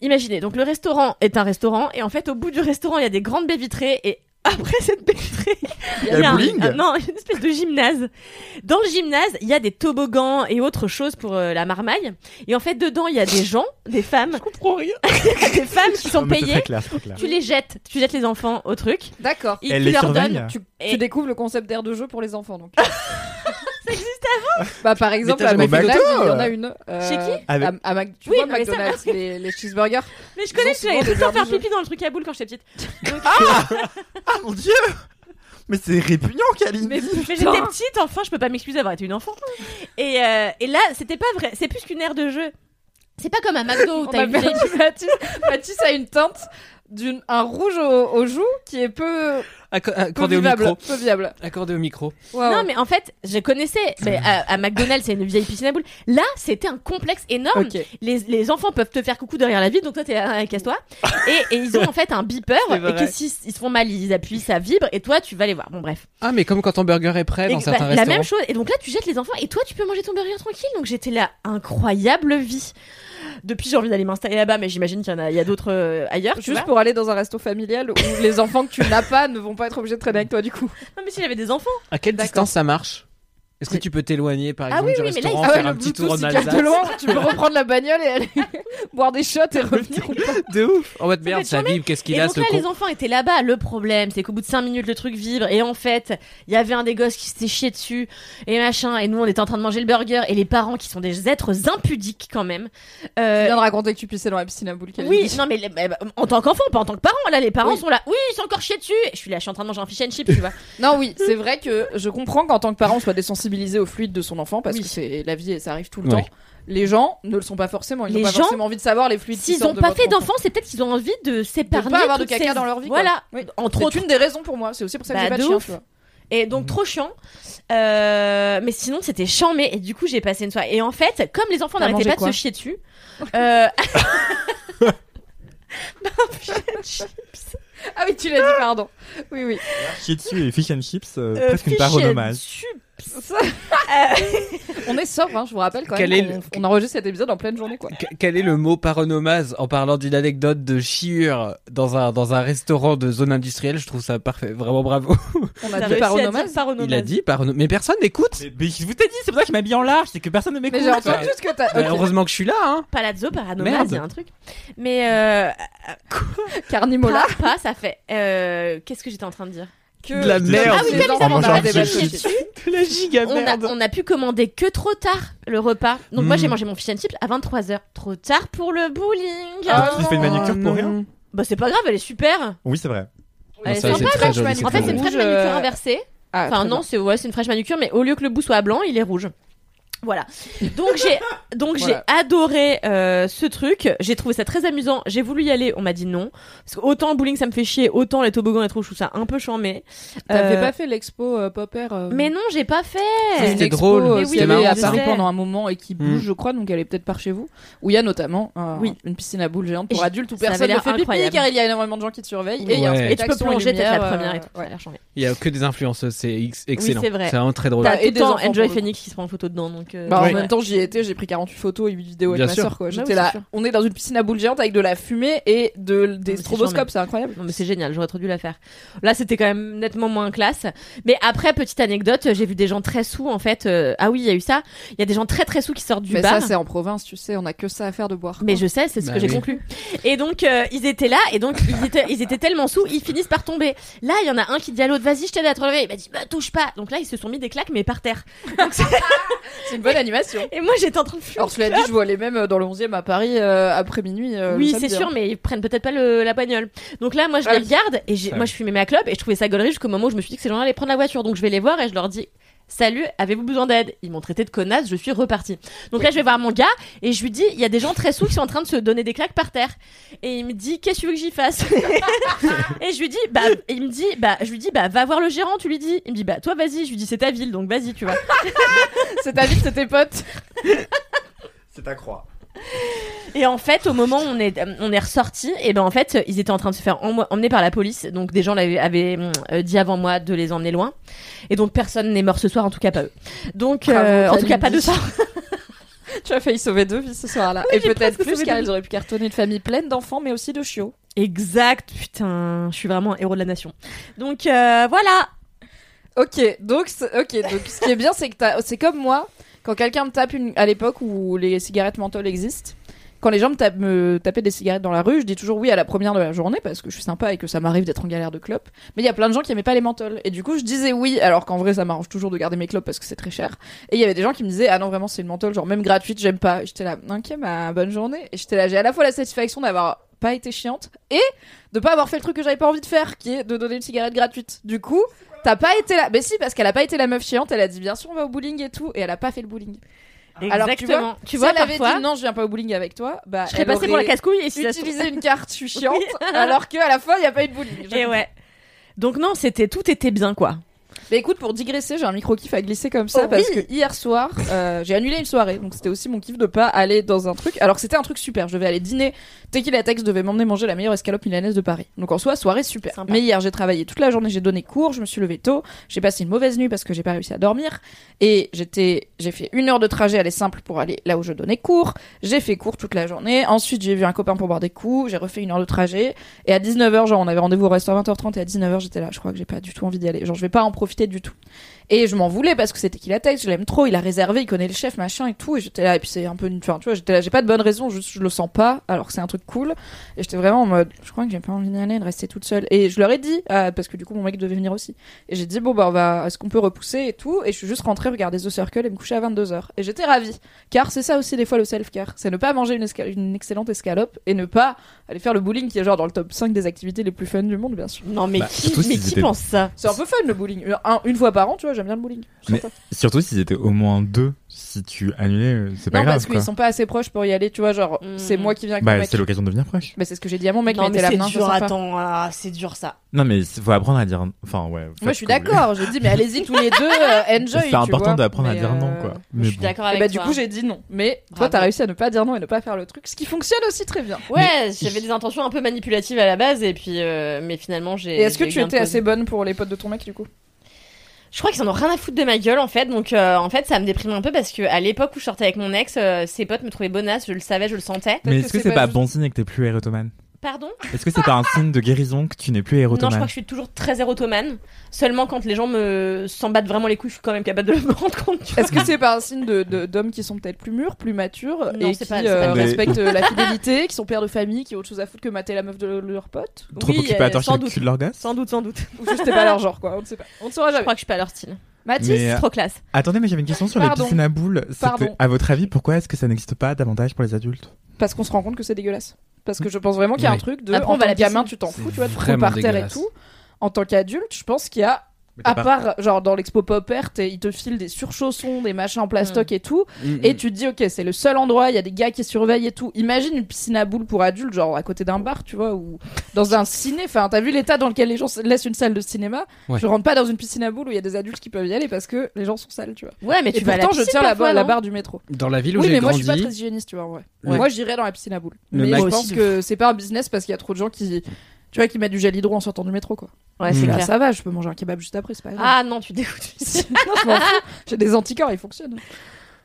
Imaginez, donc le restaurant est un restaurant et en fait au bout du restaurant il y a des grandes baies vitrées et après cette vitrée il y a un- non une espèce de gymnase. Dans le gymnase il y a des toboggans et autres choses pour euh, la marmaille et en fait dedans il y a des gens, des femmes, je comprends rien, des femmes qui sont payées. très clair, c'est très clair. Tu les jettes, tu jettes les enfants au truc. D'accord. Et Elle tu les leur donnes. Tu, Et- tu découvres le concept d'air de jeu pour les enfants, donc. ça existe avant? Bah, par exemple, à McDonald's, ça il y en a une. euh, Chez qui? Avec- à, à Mac- Tu Oui, vois, mais ça, McDonald's, oui. les, les cheeseburgers. Mais je Ils connais, j'avais tout le temps faire pipi dans le truc à boule quand j'étais petite. Donc, Ah mon dieu Mais c'est répugnant, Kaline mais, mais j'étais petite, enfin, je peux pas m'excuser d'avoir été une enfant. Et, euh, et là, c'était pas vrai. C'est plus qu'une aire de jeu. C'est pas comme un McDo où t'as a une vieille Mathis. Mathis a une teinte d'une un rouge au- aux joues qui est peu, Acco- peu Accordé au micro. Peu viable. Accordé au micro. Non, mais en fait, je connaissais. Mais à, à McDonald's, c'est une vieille piscine à boules. Là, c'était un complexe énorme. Les, les enfants peuvent te faire coucou derrière la vie, donc toi, t'es là, casse-toi. Et, et ils ont en fait un beeper. Et que s'ils ils se font mal, ils appuient, ça vibre. Et toi, tu vas les voir. Bon, bref. Ah, mais comme quand ton burger est prêt Et dans bah, certains la restaurants. même chose. Et donc là, tu jettes les enfants. Et toi, tu peux manger ton burger tranquille. Donc j'étais là, incroyable vie. Depuis, j'ai envie d'aller m'installer là-bas, mais j'imagine qu'il y en a, il y a d'autres euh, ailleurs. Juste pour aller dans un resto familial où les enfants que tu n'as pas ne vont pas être obligés de traîner avec toi du coup. Non, mais s'il avait des enfants. À quelle distance ça marche? Est-ce que tu peux t'éloigner par Ah exemple oui, du oui, mais là, restaurant, il- Ah ouais, faire un petit tour en Alsace loin, tu peux reprendre la bagnole et aller boire des shots et revenir. De ouf. En mode merde, ça vibre, qu'est-ce qu'il a donc ce là, con les enfants étaient là-bas. Le problème, c'est qu'au bout de 5 minutes, le truc vibre. Et en fait, il y avait un des gosses qui s'était chié dessus et machin. Et nous, on était en train de manger le burger. Et les parents, qui sont des êtres impudiques quand même. Tu Euh, viens de raconter que tu pissais dans la piscine à boules. oui, non mais les- bah, en tant qu'enfant, pas en tant que parent. Là, les parents Oui. sont là. Oui, ils sont encore chiés dessus. Et je suis là, je suis en train de manger un fish and chips, tu vois. Non, oui, c'est vrai que je comprends qu'en tant que parent, on soit désensibilisé au fluide de son enfant parce Oui. que c'est la vie et ça arrive tout le temps. Les gens ne le sont pas forcément. Ils n'ont pas gens, forcément envie de savoir les fluides S'ils sortent ont de pas fait enfant. d'enfants, c'est peut-être qu'ils ont envie de de s'épargner. pas avoir de caca ces- dans leur vie. quoi. Voilà. Oui. Entre C'est autres. une des raisons pour moi. C'est aussi pour ça que Bah, j'ai pas de de chien. ouf. tu vois. Et donc trop chiant. Euh, mais sinon c'était chambé et du coup j'ai passé une soirée. Et en fait, comme les enfants n'arrêtaient pas de se chier dessus, euh... Ah oui, tu l'as dit, pardon. Oui, oui. Chier dessus et fish and chips, euh, euh, presque une part fish and hommage. chips. On est sobre, hein, je vous rappelle quand Quel même. qu'on- le- On enregistre cet épisode en pleine journée, quoi. Qu- Quel est le mot paronomase en parlant d'une anecdote de chiure dans un, dans un restaurant de zone industrielle? Je trouve ça parfait, vraiment bravo. On a dit paronomase. paronomase. Il a dit paronomase. Mais personne n'écoute. Mais, mais je vous t'ai dit, c'est pour ça que je m'habille en large, c'est que personne ne m'écoute. Mais j'ai entendu ce que t'as. Bah, Ok. Heureusement que je suis là, hein. Palazzo, paranomase, Merde. il y a un truc. Mais euh, Carnimola. pas, pas, ça fait. Euh, Qu'est-ce que j'étais en train de dire? Que De la merde. Ah oui, comme un pas de dessus. La giga on a, on a pu commander que trop tard le repas. Donc moi Mm. j'ai mangé mon fish and chips à 23h. Trop tard pour le bowling. Ah, Tu fait une manucure pour non. rien Bah c'est pas grave, elle est super. Oui, c'est vrai. Elle est sympa, En fait, c'est une fraîche manucure euh, inversée. Ah, Enfin non, c'est ouais, c'est une fraîche manucure, mais au lieu que le bout soit blanc, il est rouge. Voilà. Donc j'ai donc Voilà. j'ai adoré euh, ce truc. J'ai trouvé ça très amusant. J'ai voulu y aller. On m'a dit non parce que autant le bowling ça me fait chier, autant les toboggans et tout, je trouve ça un peu chambé. T'avais Euh, pas fait l'expo euh, Popper euh, Mais non, j'ai pas C'est fait. C'était drôle, Mais qui oui, est mais à Paris pendant un moment et qui bouge, Mm. je crois, donc elle est peut-être par chez vous. Où il y a notamment euh, Oui. une piscine à boules géante pour Et adultes où personne ne fait pipi car il y a énormément de gens qui te surveillent et Ouais. Tu peux plonger, t'es la première et tout. Ouais. Il y a que des influenceuses, c'est ex- excellent. c'est vrai. vraiment très drôle. T'as et tout des le temps enfants, Enjoy Phoenix qui se prend en photo dedans, donc. Euh, Bah, Oui. En même temps, j'y étais, j'ai pris 48 photos et 8 vidéos avec Bien ma sûr. soeur. Quoi. Bah J'étais oui, là. c'est sûr. On est dans une piscine à boules géante avec de la fumée et de, des mais stroboscopes, c'est incroyable. Non mais c'est génial, j'aurais trop dû la faire. Là c'était quand même nettement moins classe. Mais après petite anecdote, j'ai vu des gens très sous en fait. euh, Ah oui il y a eu ça. Il y a des gens très très sous qui sortent du Mais bar. ça, c'est en province, tu sais, on a que ça à faire de boire. mais je sais, c'est ce Bah que j'ai oui. conclu. Et donc euh, ils étaient là et donc ils étaient ils étaient tellement sous, ils finissent par tomber. Là il y en a un qui dit à l'autre vas-y je t'aide à te relever. Il m'a dit bah touche pas. Donc là ils se sont mis des claques mais par terre. Donc, c'est- c'est une bonne animation. et moi j'étais en train de fuir. Alors, tu l'as dit, je vois les mêmes euh, dans le 11e à Paris euh, après minuit. euh, oui, c'est sûr, hein. mais ils prennent peut-être pas le, la bagnole. Donc là, moi, je Ah les regarde et j'ai, Ouais. moi, je fumais ma clope et je trouvais ça gaulerie jusqu'au moment où je me suis dit que ces gens-là allaient prendre la voiture. Donc je vais les voir et je leur dis. Salut, avez-vous besoin d'aide? Ils m'ont traité de connasse, je suis repartie. Donc là, je vais voir mon gars et je lui dis, il y a des gens très sous qui sont en train de se donner des claques par terre. Et il me dit, qu'est-ce que tu veux que j'y fasse? Et je lui dis, bah, il me dit, bah, je lui dis, bah, va voir le gérant, tu lui dis. Il me dit, bah, toi, vas-y. Je lui dis, c'est ta ville, donc vas-y, tu vois. C'est ta vie, c'est tes potes. C'est ta croix. Et en fait, au moment où on est, on est ressorti, et ben en fait, ils étaient en train de se faire em- emmener par la police. Donc des gens l'avaient avaient, euh, dit avant moi de les emmener loin. Et donc personne n'est mort ce soir, en tout cas pas eux. Donc Bravo, euh, en tout cas pas de ça. Tu as failli sauver deux vies ce soir-là. Oui, et peut-être plus car ils auraient pu cartonner une famille pleine d'enfants mais aussi de chiots. Exact. Putain, je suis vraiment un héros de la nation. Donc euh, voilà. Ok, donc, ok, donc ce qui est bien, c'est que t'as- c'est comme moi, quand quelqu'un me tape une, à l'époque où les cigarettes menthol existent, quand les gens me, tapent- me tapaient des cigarettes dans la rue, je dis toujours oui à la première de la journée parce que je suis sympa et que ça m'arrive d'être en galère de clopes. Mais il y a plein de gens qui aimaient pas les menthols. Et du coup, je disais oui, alors qu'en vrai, ça m'arrange toujours de garder mes clopes parce que c'est très cher. Et il y avait des gens qui me disaient ah non, vraiment, c'est une menthol, genre même gratuite, j'aime pas. J'étais là, ok, bonne journée. Et j'étais là, j'ai à la fois la satisfaction d'avoir pas été chiante et de pas avoir fait le truc que j'avais pas envie de faire, qui est de donner une cigarette gratuite. Du coup, T'as pas été là. Mais si, parce qu'elle a pas été la meuf chiante. Elle a dit bien sûr, on va au bowling et tout. Et elle a pas fait le bowling. Alors, tu vois, Exactement. tu si vois, elle avait parfois, dit non, je viens pas au bowling avec toi, bah, je serais passée pour la casse-couille et si utilisé une carte, je suis chiante. Alors qu'à la fin, il y a pas eu de bowling. Et ouais. Donc non, c'était tout était bien quoi. Mais écoute, pour digresser, j'ai un micro kiff à glisser comme ça Oh parce oui. que hier soir, euh, j'ai annulé une soirée, donc c'était aussi mon kiff de pas aller dans un truc. Alors que c'était un truc super, je devais aller dîner. Tequila Tex devait m'emmener manger la meilleure escalope milanaise de Paris. Donc en soi, soirée super. Sympa. Mais hier, j'ai travaillé toute la journée, j'ai donné cours, je me suis levée tôt, j'ai passé une mauvaise nuit parce que j'ai pas réussi à dormir et j'étais, j'ai fait une heure de trajet aller simple pour aller là où je donnais cours. J'ai fait cours toute la journée. Ensuite, j'ai vu un copain pour boire des coups. J'ai refait une heure de trajet. Et à 19h, genre, on avait rendez-vous au restaurant à 20h30 et à 19h, j'étais là. Je crois que j'ai pas du tout envie d'y aller. Genre, je vais pas en profité du tout. Et je m'en voulais parce que c'était qu'il a tête, je l'aime trop, il a réservé, il connaît le chef, machin et tout. Et j'étais là, et puis c'est un peu une. Enfin, tu vois, j'étais là, j'ai pas de bonne raison, juste je le sens pas, alors que c'est un truc cool. Et j'étais vraiment en mode, je crois que j'ai pas envie d'y aller, de rester toute seule. Et je leur ai dit, euh, parce que du coup mon mec devait venir aussi. Et j'ai dit, bon, bah, on va, est-ce qu'on peut repousser et tout? Et je suis juste rentrée regarder The Circle et me coucher à 22h. Et j'étais ravie. Car c'est ça aussi, des fois, le self-care. C'est ne pas manger une, esca- une excellente escalope et ne pas aller faire le bowling qui est genre dans le top 5 des activités les plus fun du monde, bien sûr. Non, mais Bah, qui, mais qui pense ça? C'est un peu fun le bowling. Un- une fois par an, tu vois, j'aime bien le bowling. Mais surtout s'ils étaient au moins deux, si tu annulais, c'est pas non, grave. parce qu'ils sont pas assez proches pour y aller, tu vois, genre, Mm. c'est moi qui viens avec Bah, mon mec. c'est l'occasion de devenir proche. Mais c'est ce que j'ai dit à mon mec, Non, mais mais était là, c'est dur, attends, ah, c'est dur ça. Non, mais il faut apprendre à dire. Enfin, ouais. Moi, je suis d'accord. J'ai dit, mais allez-y tous les deux, euh, enjoy. C'est important d'apprendre à dire non, euh, quoi. Je suis d'accord avec bah, du toi. coup, j'ai dit non. Mais toi, t'as réussi à ne pas dire non et ne pas faire le truc, ce qui fonctionne aussi très bien. Ouais, j'avais des intentions un peu manipulatives à la base, et puis, euh, mais finalement, j'ai. Et est-ce que tu étais assez bonne pour les potes de ton mec, du coup? Je crois qu'ils en ont rien à foutre de ma gueule en fait, donc euh, en fait ça me déprime un peu parce que à l'époque où je sortais avec mon ex, euh, ses potes me trouvaient bonasse, je le savais, je le sentais. Mais est-ce que c'est c'est pas pas juste- bon signe que t'es plus érotomane? Pardon Est-ce que c'est pas un signe de guérison que tu n'es plus Non, je crois érotomane que je suis toujours très érotomane. Seulement quand les gens me s'en battent vraiment les couilles, je suis quand même capable de me rendre compte. Est-ce que c'est pas un signe de- de- d'hommes qui sont peut-être plus mûrs, plus matures Non, et c'est qui pas- c'est euh, Mais- respectent euh, la fidélité, qui sont pères de famille, qui ont autre chose à foutre que mater la meuf de leur pote Trop Oui, occupé à euh, torcher le cul de leur gosse Sans doute, sans doute. Ou juste c'est pas leur genre, quoi. On ne sait pas. On ne saura Je jamais. crois que je suis pas leur style. Mathis, Mais, euh, Trop classe. Attendez, mais j'avais une question sur Pardon. les piscines à boules. À votre avis, pourquoi est-ce que ça n'existe pas davantage pour les adultes? Parce qu'on se rend compte que c'est dégueulasse. Parce que je pense vraiment qu'il y a un truc de. Après, en on va à tant la que gamin, piscine. tu t'en fous, tu vois, tu vraiment par terre et dégueulasse. tout. En tant qu'adulte, je pense qu'il y a. À part, genre, dans l'expo Popper, t'es- ils te filent des surchaussons, des machins en plastoc et tout. Mm, Et mm. tu te dis, ok, c'est le seul endroit, il y a des gars qui surveillent et tout. Imagine une piscine à boules pour adultes, genre à côté d'un bar, tu vois, ou dans un ciné. Enfin, t'as vu l'état dans lequel les gens se- laissent une salle de cinéma? Ouais. Je rentre pas dans une piscine à boules où il y a des adultes qui peuvent y aller parce que les gens sont sales, tu vois. Ouais, mais Et tu vas à la pourtant, je tiens la, parfois, la barre du métro. Dans la ville où Oui, j'ai mais moi, je suis pas très hygiéniste, tu vois, en vrai. Ouais. Moi, j'irais dans la piscine à boules. Le mais je pense que c'est pas un business parce qu'il y a trop de gens qui, tu vois, qui mettent du gel hydro en sortant du métro, quoi. Ouais, c'est Là, clair. ça va, je peux manger un kebab juste après, c'est pas grave. Ah non, tu dégoûtes. non, je m'en fous. J'ai des anticorps, ils fonctionnent.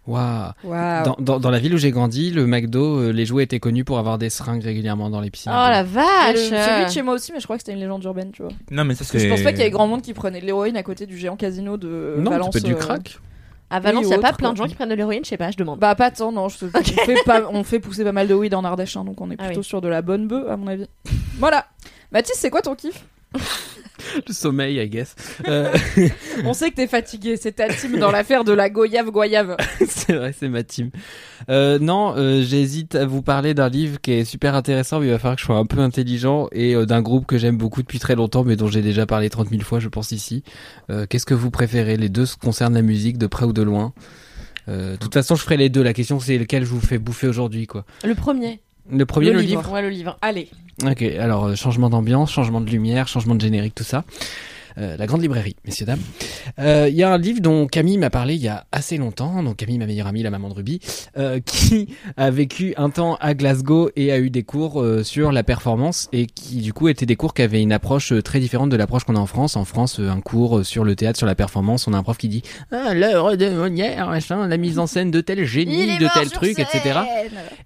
Waouh. Waouh. Dans, dans, dans la ville où j'ai grandi, le McDo, euh, les jouets étaient connus pour avoir des seringues régulièrement dans les piscines. Oh la. Et le- vache. Celui de chez moi aussi, mais je crois que c'était une légende urbaine, tu vois. Non, mais ça Parce que je pense pas qu'il y ait grand monde qui prenait de l'héroïne à côté du géant casino de non, Valence. être du euh, crack. À Valence, Oui, il y a pas plein quoi. de gens qui prennent de l'héroïne, je sais pas, je demande. Bah pas tant, non. je- on, fait pas, on fait pousser pas mal de weed en Ardèche, hein, donc on est Ah plutôt oui. sur de la bonne bœuf, à mon avis. voilà. Mathis, c'est quoi ton kiff? Le sommeil, I guess. Euh, On sait que t'es fatigué, c'est ta team dans l'affaire de la goyave goyave. c'est vrai, c'est ma team. Euh, non, euh, j'hésite à vous parler d'un livre qui est super intéressant, mais il va falloir que je sois un peu intelligent, et d'un groupe que j'aime beaucoup depuis très longtemps, mais dont j'ai déjà parlé 30 000 fois, je pense, ici. Qu'est-ce que vous préférez? Les deux concernent la musique, de près ou de loin? De toute façon, je ferai les deux. La question, c'est lequel je vous fais bouffer aujourd'hui, quoi. Le premier. Le premier, le, Le livre. livre. Ouais, le livre. Allez. Ok, alors euh, changement d'ambiance, changement de lumière, changement de générique, tout ça. Euh, la grande librairie, messieurs dames. Euh, Il y a un livre dont Camille m'a parlé il y a assez longtemps, donc Camille, ma meilleure amie, la maman de Ruby, euh, qui a vécu un temps à Glasgow et a eu des cours sur la performance et qui du coup étaient des cours qui avaient une approche très différente de l'approche qu'on a en France. En France, un cours sur le théâtre, sur la performance, on a un prof qui dit ah, l'œuvre de Molière, machin, la mise en scène de tel génie, de tel truc, etc.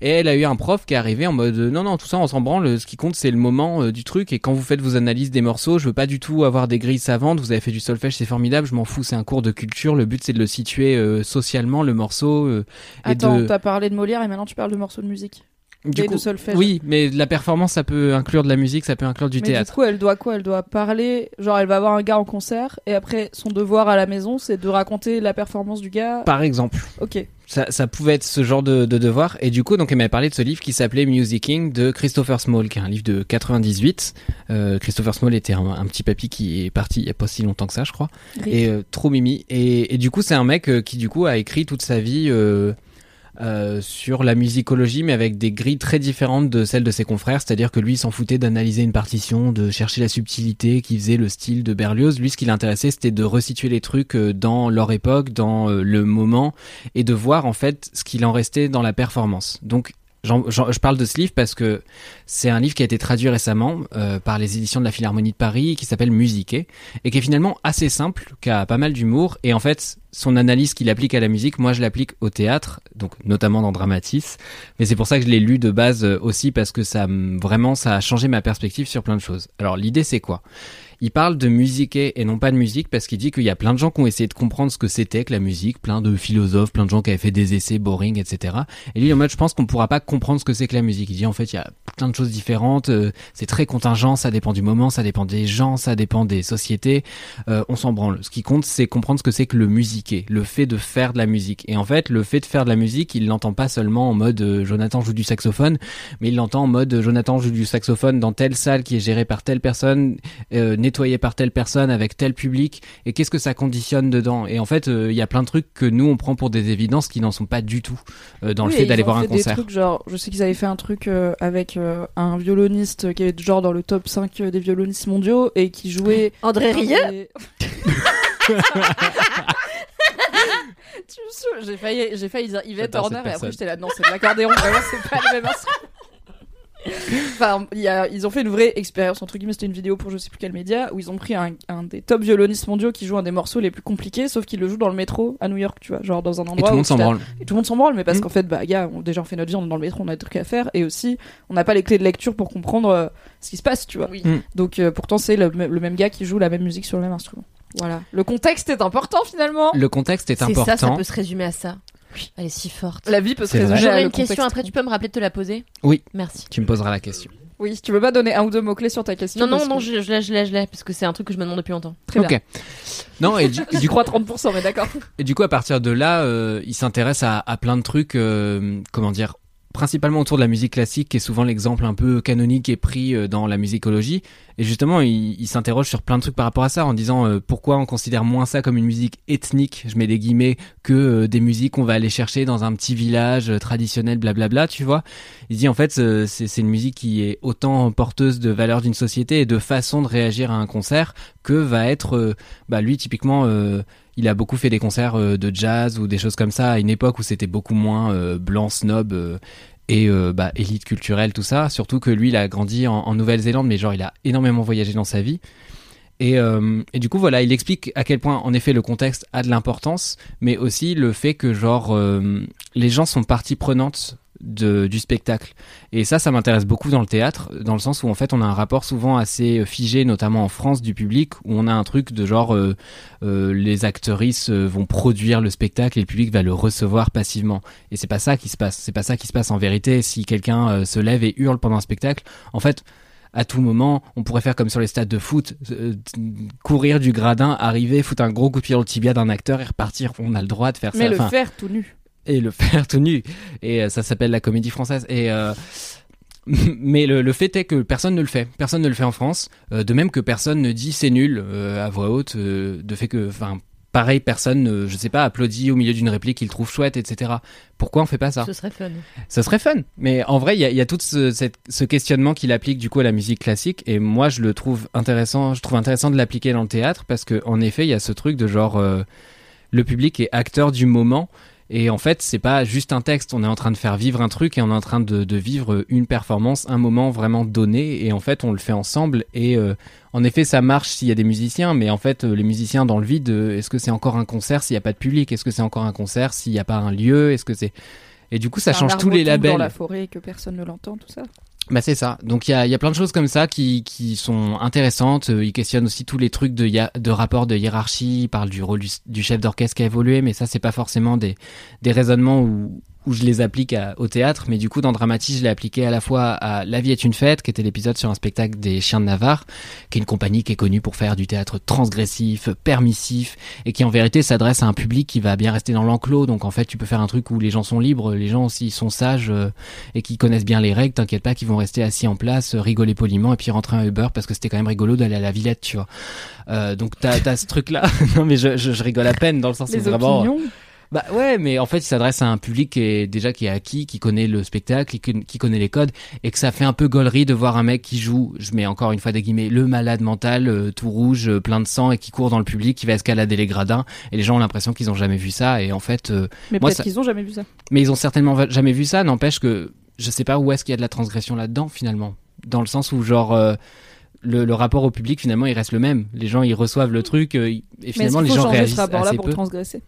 Et elle a eu un prof qui est arrivé en mode non non tout ça on s'en branle ce qui compte c'est le moment du truc et quand vous faites vos analyses des morceaux je veux pas du tout avoir des grilles savantes vous avez fait du solfège c'est formidable je m'en fous c'est un cours de culture le but c'est de le situer euh, socialement le morceau euh, Attends, de t'as parlé de Molière et maintenant tu parles de morceaux de musique. Du et coup de solfège. oui mais la performance ça peut inclure de la musique ça peut inclure du Mais théâtre du coup, elle doit quoi? Elle doit parler. Genre, elle va voir un gars en concert et après, son devoir à la maison, c'est de raconter la performance du gars? par exemple Ok. ça, ça pouvait être ce genre de, de devoir. Et du coup, donc, elle m'avait parlé de ce livre qui s'appelait Musicking de Christopher Small, qui est un livre de 98. Euh, Christopher Small était un, un petit papy qui est parti il y a pas si longtemps que ça, je crois. Et euh, trop mimi. Et, et du coup, c'est un mec euh, qui, du coup, a écrit toute sa vie euh, sur la musicologie, mais avec des grilles très différentes de celles de ses confrères. C'est-à-dire que lui, s'en foutait d'analyser une partition, de chercher la subtilité qui faisait le style de Berlioz. Lui, ce qui l'intéressait, c'était de resituer les trucs euh, dans leur époque, dans euh, le moment, et de voir en fait ce qu'il en restait dans la performance. Donc Je parle de ce livre parce que c'est un livre qui a été traduit récemment euh, par les éditions de la Philharmonie de Paris qui s'appelle Musiquer et qui est finalement assez simple, qui a pas mal d'humour et en fait son analyse qu'il applique à la musique, moi je l'applique au théâtre, donc notamment dans Dramatis. Mais c'est pour ça que je l'ai lu de base euh, aussi parce que ça vraiment ça a changé ma perspective sur plein de choses. Alors l'idée c'est quoi? Il parle de musiquer et non pas de musique parce qu'il dit qu'il y a plein de gens qui ont essayé de comprendre ce que c'était que la musique, plein de philosophes, plein de gens qui avaient fait des essais boring, etc. Et lui, en mode, je pense qu'on pourra pas comprendre ce que c'est que la musique. Il dit, en fait, il y a plein de choses différentes, euh, c'est très contingent, ça dépend du moment, ça dépend des gens, ça dépend des sociétés, euh, on s'en branle. Ce qui compte, c'est comprendre ce que c'est que le musiquer, le fait de faire de la musique. Et en fait, le fait de faire de la musique, il l'entend pas seulement en mode euh, Jonathan joue du saxophone, mais il l'entend en mode euh, Jonathan joue du saxophone dans telle salle qui est gérée par telle personne, euh, nettoyé par telle personne avec tel public et qu'est-ce que ça conditionne dedans? Et en fait euh, il y a plein de trucs que nous on prend pour des évidences qui n'en sont pas du tout euh, dans Oui, le fait d'aller voir un fait des concert trucs genre, je sais qu'ils avaient fait un truc euh, avec euh, un violoniste qui est genre dans le top 5 des violonistes mondiaux et qui jouait. André Rieu des- Tu me saoules, j'ai failli, j'ai failli dire Yvette Horner et après j'étais là, non, c'est de l'accordéon, vraiment, c'est pas le même instrument. Enfin, il y a, ils ont fait une vraie expérience, entre guillemets, c'était une vidéo pour je sais plus quel média, où ils ont pris un, un des top violonistes mondiaux qui joue un des morceaux les plus compliqués, sauf qu'il le joue dans le métro à New York, tu vois, genre dans un et endroit tout le monde s'en branle et tout le monde s'en branle, mais parce Mm. qu'en fait, bah, gars, on, déjà on fait notre vie, on est dans le métro, on a des trucs à faire, et aussi, on n'a pas les clés de lecture pour comprendre euh, ce qui se passe, tu vois. Oui. Mm. Donc, euh, pourtant, c'est le, me- le même gars qui joue la même musique sur le même instrument. Voilà. Le contexte est important finalement. le contexte est C'est important ça, ça peut se résumer à ça. Elle est si forte. La vie peut se résumer à J'aurais une question après, tu peux me rappeler de te la poser? Oui. Merci. tu me poseras la question Oui, tu veux pas donner un ou deux mots clés sur ta question Non, non, non, que- je, je l'ai, je l'ai, je l'ai, parce que c'est un truc que je me demande depuis longtemps. Très ok bien. non et du, Du coup crois 30%, mais d'accord. Et du coup, à partir de là, euh, il s'intéresse à, à plein de trucs, euh, comment dire, principalement autour de la musique classique, qui est souvent l'exemple un peu canonique et pris euh, dans la musicologie. Et justement, il, s'interroge sur plein de trucs par rapport à ça, en disant euh, pourquoi on considère moins ça comme une musique ethnique, je mets des guillemets, que euh, des musiques qu'on va aller chercher dans un petit village traditionnel, blablabla, tu vois. Il dit en fait, c'est une musique qui est autant porteuse de valeurs d'une société et de façon de réagir à un concert que va être, bah lui typiquement. Il a beaucoup fait des concerts euh, de jazz ou des choses comme ça à une époque où c'était beaucoup moins euh, blanc, snob euh, et bah, élite culturelle, tout ça. Surtout que lui, il a grandi en, en Nouvelle-Zélande, mais genre, il a énormément voyagé dans sa vie. Et, euh, et du coup, voilà, il explique à quel point, en effet, le contexte a de l'importance, mais aussi le fait que, genre, euh, les gens sont partie prenante de, du spectacle. Et ça, ça m'intéresse beaucoup dans le théâtre, dans le sens où, en fait, on a un rapport souvent assez figé, notamment en France, du public, où on a un truc de genre, euh, euh, les actrices euh, vont produire le spectacle et le public va le recevoir passivement. Et c'est pas ça qui se passe. C'est pas ça qui se passe en vérité. Si quelqu'un euh, se lève et hurle pendant un spectacle, en fait, à tout moment, on pourrait faire comme sur les stades de foot, euh, courir du gradin, arriver, foutre un gros coup de pied dans le tibia d'un acteur et repartir. On a le droit de faire Mais ça. le Enfin, faire tout nu. et le faire tout nu. Et euh, ça s'appelle la comédie française. Et euh, mais le, le fait est que personne ne le fait. Personne ne le fait en France. Euh, de même que personne ne dit c'est nul euh, à voix haute. euh, de fait que, enfin, pareil, personne, euh, je sais pas, applaudit au milieu d'une réplique qu'il trouve chouette, etc. Pourquoi on fait pas ça? Ce serait fun. ça serait fun. Mais en vrai, il y a, il y a tout ce, cette- ce questionnement qu'il applique du coup à la musique classique. Et moi, je le trouve intéressant. Je trouve intéressant de l'appliquer dans le théâtre parce que en effet, il y a ce truc de genre euh, le public est acteur du moment. Et en fait, c'est pas juste un texte. On est en train de faire vivre un truc et on est en train de, de vivre une performance, un moment vraiment donné. Et en fait, on le fait ensemble. Et euh, en effet, ça marche s'il y a des musiciens. Mais en fait, euh, les musiciens dans le vide, euh, est-ce que c'est encore un concert s'il n'y a pas de public? Est-ce que c'est encore un concert s'il n'y a pas un lieu? Est-ce que c'est et du coup, ça change tous les labels. dans la forêt et que personne ne l'entend, tout ça. Bah c'est ça. Donc il y a, y a plein de choses comme ça qui, qui sont intéressantes. Euh, Il questionne aussi tous les trucs de, de rapport de hiérarchie. Il parle du rôle du, du chef d'orchestre qui a évolué, mais ça c'est pas forcément des, des raisonnements où, où je les applique à- au théâtre. Mais du coup dans Dramatis je l'ai appliqué à la fois à La vie est une fête, qui était l'épisode sur un spectacle des Chiens de Navarre, qui est une compagnie qui est connue pour faire du théâtre transgressif, permissif, et qui en vérité s'adresse à un public qui va bien rester dans l'enclos. Donc en fait tu peux faire un truc où les gens sont libres, les gens aussi sont sages. euh, et qui connaissent bien les règles, t'inquiète pas qu'ils vont rester assis en place, euh, rigoler poliment et puis rentrer un Uber parce que c'était quand même rigolo d'aller à la Villette, tu vois. Euh, donc t'as as ce truc-là. non mais je, je, je rigole à peine dans le sens où vraiment. opinions. Bah ouais, mais en fait, il s'adresse à un public qui est déjà qui est acquis, qui connaît le spectacle, qui, con- qui connaît les codes, et que ça fait un peu gaulerie de voir un mec qui joue, je mets encore une fois des guillemets, le malade mental, euh, tout rouge, euh, plein de sang, et qui court dans le public, qui va escalader les gradins, et les gens ont l'impression qu'ils ont jamais vu ça, et en fait, euh, Mais Moi, peut-être ça- qu'ils ont jamais vu ça. mais ils ont certainement jamais vu ça, n'empêche que je sais pas où est-ce qu'il y a de la transgression là-dedans finalement. Dans le sens où genre euh, le, le rapport au public finalement il reste le même. Les gens ils reçoivent le truc euh, et finalement les gens réagissent ce rapport-là assez pour peu. transgresser?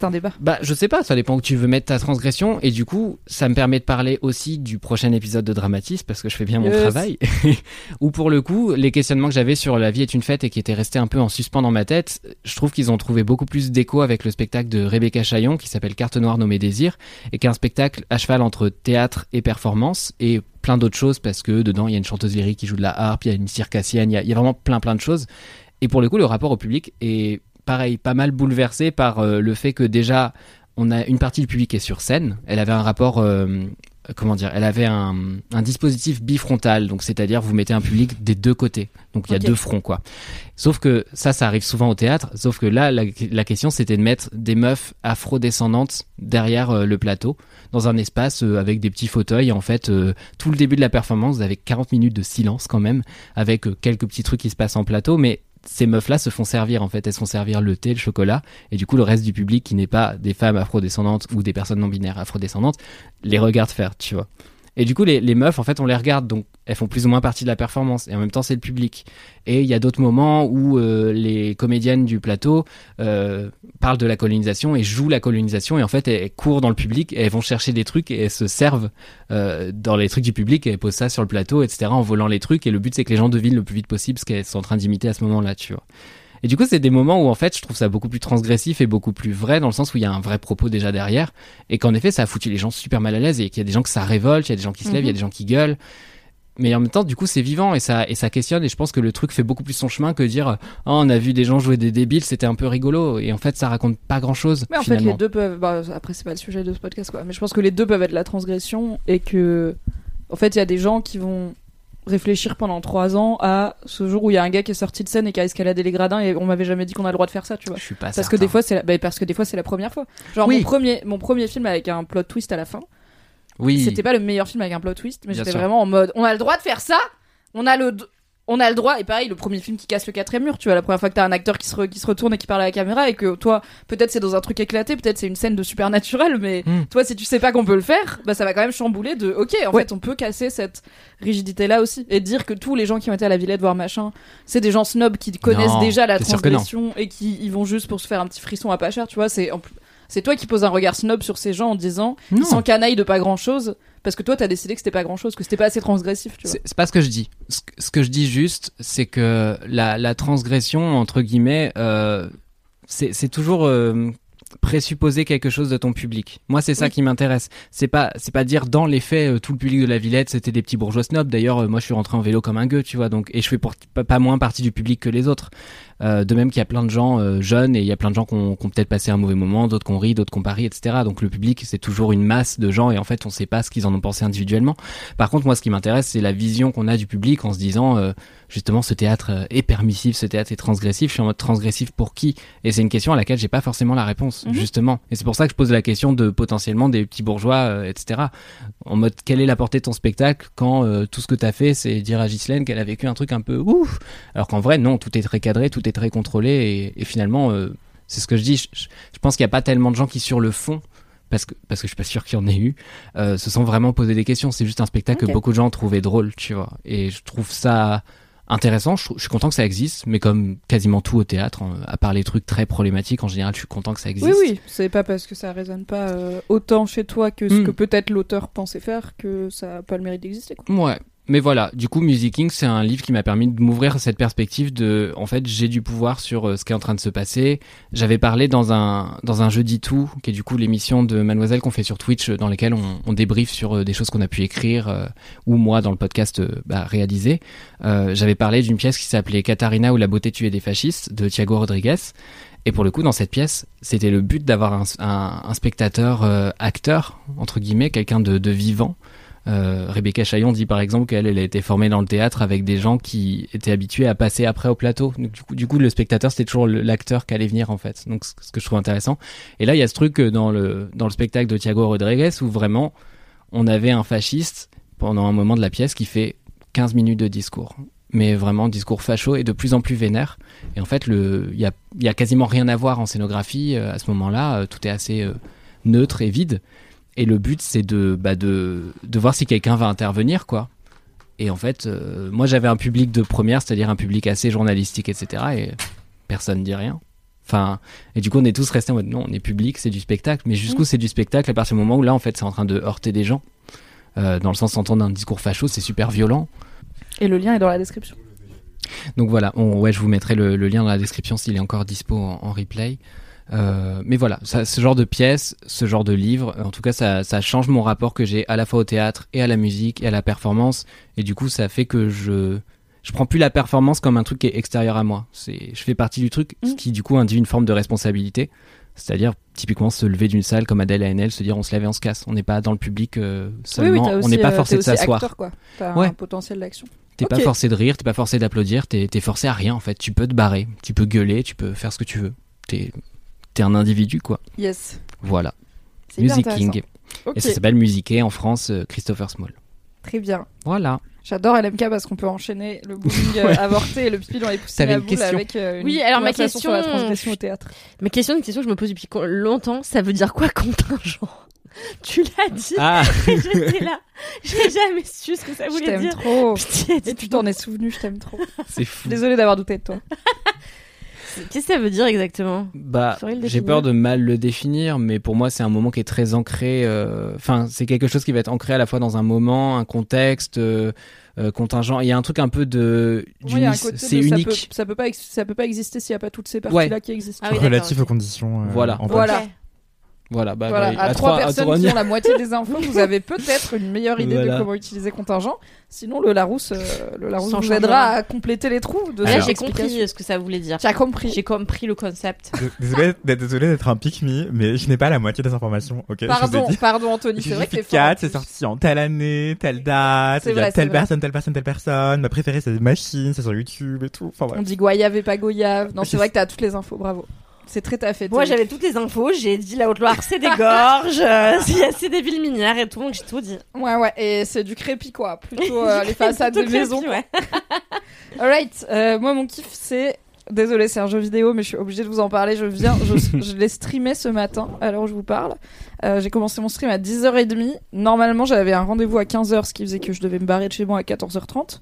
C'est un débat. Bah, je sais pas, ça dépend où tu veux mettre ta transgression. Et du coup, ça me permet de parler aussi du prochain épisode de Dramatis, parce que je fais bien mon Yes. travail. Où pour le coup, les questionnements que j'avais sur La vie est une fête et qui étaient restés un peu en suspens dans ma tête, je trouve qu'ils ont trouvé beaucoup plus d'écho avec le spectacle de Rebecca Chaillon, qui s'appelle Carte noire nommée Désir, et qui est un spectacle à cheval entre théâtre et performance, et plein d'autres choses, parce que dedans, il y a une chanteuse lyrique qui joue de la harpe, il y a une circassienne, il y a, il y a vraiment plein plein de choses. Et pour le coup, le rapport au public est pareil, pas mal bouleversé par euh, le fait que déjà, on a une partie du public est sur scène. Elle avait un rapport, euh, comment dire, elle avait un, un dispositif bifrontal, donc c'est-à-dire vous mettez un public des deux côtés, donc il y a deux fronts quoi. Sauf que ça, ça arrive souvent au théâtre. Sauf que là, la, la question c'était de mettre des meufs afro-descendantes derrière euh, le plateau, dans un espace euh, avec des petits fauteuils. Et en fait, euh, tout le début de la performance, vous avez 40 minutes de silence quand même, avec quelques petits trucs qui se passent en plateau, mais ces meufs-là se font servir en fait, elles se font servir le thé, le chocolat, et du coup le reste du public qui n'est pas des femmes afrodescendantes ou des personnes non binaires afrodescendantes les regarde faire, tu vois. Et du coup les, meufs en fait on les regarde donc elles font plus ou moins partie de la performance et en même temps c'est le public. Et il y a d'autres moments où euh, les comédiennes du plateau euh, parlent de la colonisation et jouent la colonisation et en fait elles courent dans le public et elles vont chercher des trucs et elles se servent euh, dans les trucs du public et elles posent ça sur le plateau etc en volant les trucs et le but c'est que les gens devinent le plus vite possible ce qu'elles sont en train d'imiter à ce moment-là tu vois. Et du coup, c'est des moments où en fait, je trouve ça beaucoup plus transgressif et beaucoup plus vrai dans le sens où il y a un vrai propos déjà derrière et qu'en effet, ça a foutu les gens super mal à l'aise et qu'il y a des gens que ça révolte, il y a des gens qui se lèvent, il y a des gens qui gueulent. Mais en même temps, du coup, c'est vivant et ça et ça questionne et je pense que le truc fait beaucoup plus son chemin que dire oh, on a vu des gens jouer des débiles, c'était un peu rigolo et en fait, ça raconte pas grand-chose Mais en fait, les deux peuvent. bah, après, c'est pas le sujet de ce podcast, quoi. Mais je pense que les deux peuvent être la transgression et que, en fait, il y a des gens qui vont réfléchir pendant trois ans à ce jour où il y a un gars qui est sorti de scène et qui a escaladé les gradins et on m'avait jamais dit qu'on a le droit de faire ça, tu vois. Je suis pas Parce que des fois, c'est la... bah, parce que des fois, c'est la première fois. Genre Oui. mon premier, mon premier film avec un plot twist à la fin. oui. C'était pas le meilleur film avec un plot twist, mais j'étais vraiment en mode, on a le droit de faire ça? On a le, on a le droit. Et pareil, le premier film qui casse le quatrième mur. Tu vois, la première fois que t'as un acteur qui se, re- qui se retourne et qui parle à la caméra et que toi, peut-être c'est dans un truc éclaté, peut-être c'est une scène de supernatural, mais Hmm. toi, si tu sais pas qu'on peut le faire, bah ça va quand même chambouler de, ok, en Ouais. fait, on peut casser cette rigidité là aussi et dire que tous les gens qui ont été à la Villette voir machin, c'est des gens snobs qui connaissent Non, déjà la transgression et qui y vont juste pour se faire un petit frisson à pas cher. Tu vois, c'est c'est toi qui poses un regard snob sur ces gens en disant Non. ils s'encanaillent de pas grand chose parce que toi t'as décidé que c'était pas grand chose, que c'était pas assez transgressif, tu vois. C'est pas ce que je dis. Ce, que- ce que je dis juste, c'est que la, la transgression, entre guillemets, euh, c'est toujours euh, présupposer quelque chose de ton public. Moi, c'est ça Oui. qui m'intéresse. C'est pas, c'est pas dire dans les faits, euh, tout le public de la Villette, c'était des petits bourgeois snobs. D'ailleurs, moi, je suis rentré en vélo comme un gueux, tu vois. Donc, et je fais pour, pas, pas moins partie du public que les autres. Euh, de même qu'il y a plein de gens euh, jeunes et il y a plein de gens qui ont, peut-être passé un mauvais moment, d'autres qui ont ri, d'autres qui ont pas ri, etc. Donc le public, c'est toujours une masse de gens et en fait, on sait pas ce qu'ils en ont pensé individuellement. Par contre, moi, ce qui m'intéresse, c'est la vision qu'on a du public en se disant, euh, justement, ce théâtre est permissif, ce théâtre est transgressif. Je suis en mode transgressif pour qui? Et c'est une question à laquelle j'ai pas forcément la réponse, Mhm. justement. Et c'est pour ça que je pose la question de potentiellement des petits bourgeois, etc. En mode, quelle est la portée de ton spectacle quand tout ce que t'as fait, c'est dire à Ghislaine qu'elle a vécu un truc un peu ouf? Alors qu'en vrai, non, tout est très cadré, tout est très contrôlé et, et finalement, euh, c'est ce que je dis. Je, pense qu'il n'y a pas tellement de gens qui, sur le fond, parce que, parce que je suis pas sûr qu'il y en ait eu, euh, se sont vraiment posé des questions. C'est juste un spectacle que beaucoup de gens trouvé drôle, tu vois. Et je trouve ça intéressant. Je, suis content que ça existe, mais comme quasiment tout au théâtre, en- à part les trucs très problématiques, en général, je suis content que ça existe. Oui, oui, c'est pas parce que ça résonne pas euh, autant chez toi que ce Hmm. que peut-être l'auteur pensait faire que ça a pas le mérite d'exister. quoi. Ouais. Mais voilà, du coup, Musicking, c'est un livre qui m'a permis de m'ouvrir cette perspective de, en fait, j'ai du pouvoir sur euh, ce qui est en train de se passer. J'avais parlé dans un, dans un jeudi tout, qui est du coup l'émission de Mademoiselle qu'on fait sur Twitch, euh, dans lesquelles on, on débriefe sur euh, des choses qu'on a pu écrire, ou moi dans le podcast bah, réalisé. J'avais parlé d'une pièce qui s'appelait Katharina ou la beauté tuée des fascistes de Thiago Rodriguez. Et pour le coup, dans cette pièce, c'était le but d'avoir un, spectateur acteur, entre guillemets, quelqu'un de vivant. Euh, Rebecca Chaillon dit par exemple qu'elle elle a été formée dans le théâtre avec des gens qui étaient habitués à passer après au plateau. Du, coup, du le spectateur, c'était toujours l'acteur qui allait venir en fait. Donc ce que je trouve intéressant. Et là, il y a ce truc euh, dans le, dans le spectacle de Thiago Rodriguez où vraiment on avait un fasciste pendant un moment de la pièce qui fait 15 minutes de discours. Mais vraiment discours facho et de plus en plus vénère. Et en fait, il y y a quasiment rien à voir en scénographie euh, à ce moment-là. Tout est assez neutre et vide. Et le but, c'est de, bah, de, de voir si quelqu'un va intervenir, quoi. Et en fait, euh, moi j'avais un public de première, c'est-à-dire un public assez journalistique, etc. Et personne dit rien. Enfin, et du coup, on est tous restés en mode non, on est public, c'est du spectacle. Mais jusqu'où c'est du spectacle à partir du moment où là, en fait, c'est en train de heurter des gens. Euh, dans le sens d'entendre un discours facho, c'est super violent. Et le lien est dans la description. Donc voilà, on- ouais, je vous mettrai le, le lien dans la description s'il est encore dispo en, en replay. Euh, mais voilà, ça, ce genre de pièce, ce genre de livre, en tout cas, ça, ça change mon rapport que j'ai à la fois au théâtre et à la musique et à la performance. Et du coup, ça fait que je je prends plus la performance comme un truc qui est extérieur à moi. C'est je fais partie du truc, ce qui du coup induit une forme de responsabilité. C'est-à-dire typiquement se lever d'une salle comme Adèle ANL, se dire on se lève et on se casse. On n'est pas dans le public euh, seulement, on aussi, n'est pas euh, forcé de s'asseoir. T'as Ouais. un potentiel d'action. T'es pas Ok. forcé de rire, t'es pas forcé d'applaudir, t'es es forcé à rien en fait. Tu peux te barrer, tu peux gueuler, tu peux faire ce que tu veux. T'es es un individu quoi. Yes. Voilà. C'est hyper Musiking. intéressant. Ok. Et ça s'appelle Musiquer en France, euh, Christopher Small. Très bien. Voilà. J'adore LMK parce qu'on peut enchaîner le bowling euh, Ouais. avorté et le pipi dans les poussines T'avais à une boule question avec euh, une Oui, alors ma conversation sur la question- transgression au théâtre. Ma question, une question que je me pose depuis longtemps, ça veut dire quoi contingent? Tu l'as dit. Ah. et J'étais là. J'ai jamais su ce que ça Je voulait t'aime dire. trop. Pitié, Et tu t'en es souvenu, je t'aime trop. C'est fou. Désolée d'avoir douté de toi. Qu'est-ce que ça veut dire exactement Bah, j'ai peur de mal le définir, mais pour moi, c'est un moment qui est très ancré. euh, Enfin, c'est quelque chose qui va être ancré à la fois dans un moment, un contexte, euh, euh, contingent. Il y a un truc un peu de. C'est de ça unique. peut- Ça peut, pas, ça peut pas exister s'il n'y a pas toutes ces parties-là Ouais. qui existent. Ah oui, Relatif aux conditions. euh, Voilà. en. Voilà. Voilà, bah, Voilà, bah, à, trois, à personnes trois- qui ont la moitié des infos, vous avez peut-être une meilleure idée de comment utiliser contingent. Sinon, le Larousse, euh, le Larousse vous aidera à compléter les trous de cette j'ai compris ce que ça voulait dire. As compris. J'ai compris le concept. Désolé d'être désolé d'être un pick me, mais je n'ai pas la moitié des informations. Ok. Pardon, pardon Anthony, c'est J'ai vrai que fort. 4, c'est sorti en telle année, telle date, C'est il y a vrai, c'est telle personne, telle personne, telle personne. Ma préférée c'est Machine, c'est sur YouTube et tout. Enfin On dit Goyave et pas Goyave. Non, c'est vrai que t'as toutes les infos, bravo. C'est très taffé. Moi, j'avais toutes les infos. J'ai dit la Haute-Loire, c'est des gorges. euh, Il y a c'est des villes minières et tout, donc j'ai tout dit. Ouais, ouais, et c'est du crépi, quoi. Plutôt euh, les façades des maisons. crépi, ouais. Alright, euh, moi, mon kiff, c'est. Désolé, c'est un jeu vidéo, mais je suis obligée de vous en parler. Je viens, je, je l'ai streamé ce matin, à l'heure où je vous parle. Euh, j'ai commencé mon stream à 10h30. Normalement, j'avais un rendez-vous à 15h, ce qui faisait que je devais me barrer de chez moi à 14h30.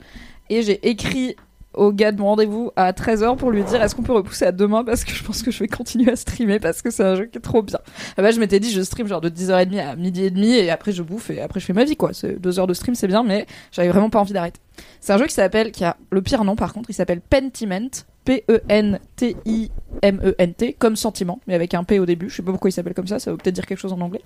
Et j'ai écrit au gars de mon rendez-vous à 13h pour lui dire est-ce qu'on peut repousser à demain parce que je pense que je vais continuer à streamer parce que c'est un jeu qui est trop bien. Ah bah, je m'étais dit je stream genre de 10h30 à midi et demi et après je bouffe et après je fais ma vie quoi. C'est deux heures de stream c'est bien mais j'avais vraiment pas envie d'arrêter. C'est un jeu qui s'appelle, qui a le pire nom par contre, il s'appelle Pentiment. P-E-N-T-I-M-E-N-T, comme sentiment, mais avec un P au début. Je sais pas pourquoi il s'appelle comme ça, ça veut peut-être dire quelque chose en anglais.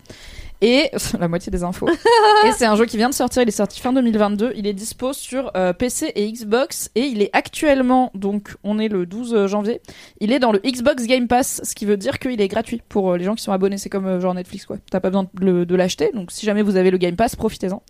Et la moitié des infos. et c'est un jeu qui vient de sortir, il est sorti fin 2022. Il est dispo sur euh, PC et Xbox et il est actuellement, donc on est le 12 janvier, il est dans le Xbox Game Pass, ce qui veut dire qu'il est gratuit pour euh, les gens qui sont abonnés. C'est comme euh, genre Netflix quoi. T'as pas besoin de, l'acheter, donc si jamais vous avez le Game Pass, profitez-en.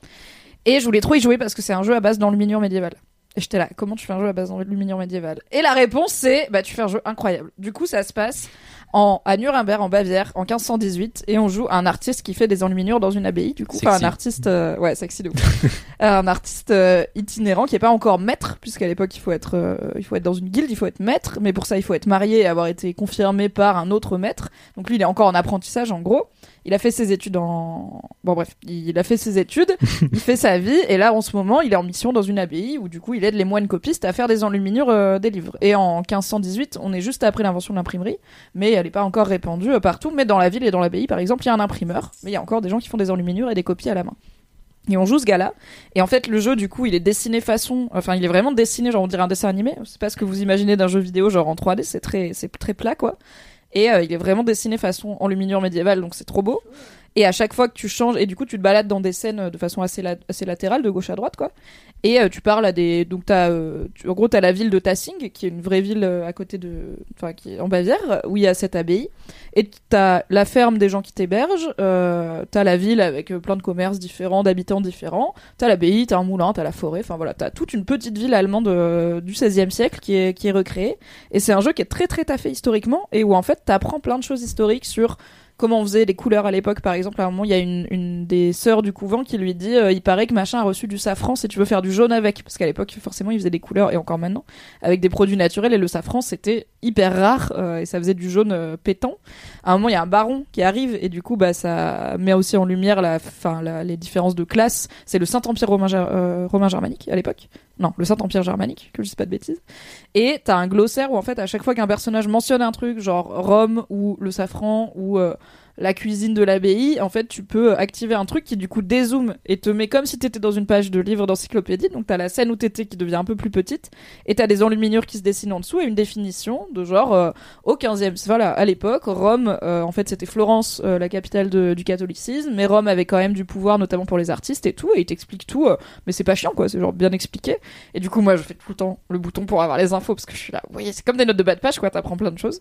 Et je voulais trop y jouer parce que c'est un jeu à base d'enluminure médiévale. Et j'étais là, comment tu fais un jeu à base d'enluminure médiévale Et la réponse c'est, bah tu fais un jeu incroyable. Du coup ça se passe en, à Nuremberg en Bavière en 1518 et on joue un artiste qui fait des enluminures dans une abbaye du coup. Enfin un artiste euh, ouais sexy de ouf. un artiste euh, itinérant qui est pas encore maître puisqu'à l'époque il faut être euh, il faut être dans une guilde il faut être maître mais pour ça il faut être marié et avoir été confirmé par un autre maître. Donc lui il est encore en apprentissage en gros il a fait ses études en bon bref il a fait ses études il fait sa vie et là en ce moment il est en mission dans une abbaye où du coup il aide les moines copistes à faire des enluminures euh, des livres et en 1518 on est juste après l'invention de l'imprimerie mais elle n'est pas encore répandue euh, partout. Mais dans la ville et dans l'abbaye, par exemple, il y a un imprimeur, mais il y a encore des gens qui font des enluminures et des copies à la main. Et on joue ce gars-là. Et en fait, le jeu, du coup, il est dessiné façon, enfin, il est vraiment dessiné, genre, on dirait un dessin animé. C'est pas ce que vous imaginez d'un jeu vidéo, genre en 3D, c'est très, c'est très plat, quoi. Et euh, il est vraiment dessiné façon enluminure médiévale, donc c'est trop beau. Et à chaque fois que tu changes, et du coup, tu te balades dans des scènes euh, de façon assez, assez latérale, de gauche à droite, quoi. Et euh, tu parles à des. Donc, t'as, euh, tu- en gros, t'as la ville de Tassing, qui est une vraie ville euh, à côté de. Enfin, qui est en Bavière, où il y a cette abbaye. Et t'as la ferme des gens qui t'hébergent, euh, t'as la ville avec plein de commerces différents, d'habitants différents, t'as l'abbaye, t'as un moulin, t'as la forêt, enfin voilà, t'as toute une petite ville allemande du XVIe siècle qui est, qui est recréée. Et c'est un jeu qui est très très taffé historiquement et où en fait t'apprends plein de choses historiques sur comment on faisait les couleurs à l'époque. Par exemple, à un moment, il y a une, des sœurs du couvent qui lui dit, euh, il paraît que machin a reçu du safran si tu veux faire du jaune avec, parce qu'à l'époque, forcément, il faisait des couleurs et encore maintenant avec des produits naturels et le safran c'était hyper rare euh, et ça faisait du jaune euh, pétant. À un moment, il y a un baron qui arrive et du coup, bah ça met aussi en lumière les différences de classe. C'est le Saint Empire romain, romain germanique à l'époque. Non, le Saint Empire germanique, que je dis pas de bêtises. Et t'as un glossaire où en fait à chaque fois qu'un personnage mentionne un truc, genre Rome ou le safran ou euh, la cuisine de l'abbaye, en fait tu peux activer un truc qui du coup dézoome et te met comme si t'étais dans une page de livre d'encyclopédie. Donc t'as la scène où t'étais qui devient un peu plus petite et t'as des enluminures qui se dessinent en dessous et une définition de genre euh, au 15e, voilà, à l'époque, Rome, euh, en fait c'était Florence, euh, la capitale du catholicisme, mais Rome avait quand même du pouvoir notamment pour les artistes et tout, et il t'explique tout, mais c'est pas chiant quoi, c'est genre bien expliqué. Et du coup, moi, je fais tout le temps le bouton pour avoir les infos parce que je suis là. Voyez, c'est comme des notes de bas de page, quoi. T'apprends plein de choses.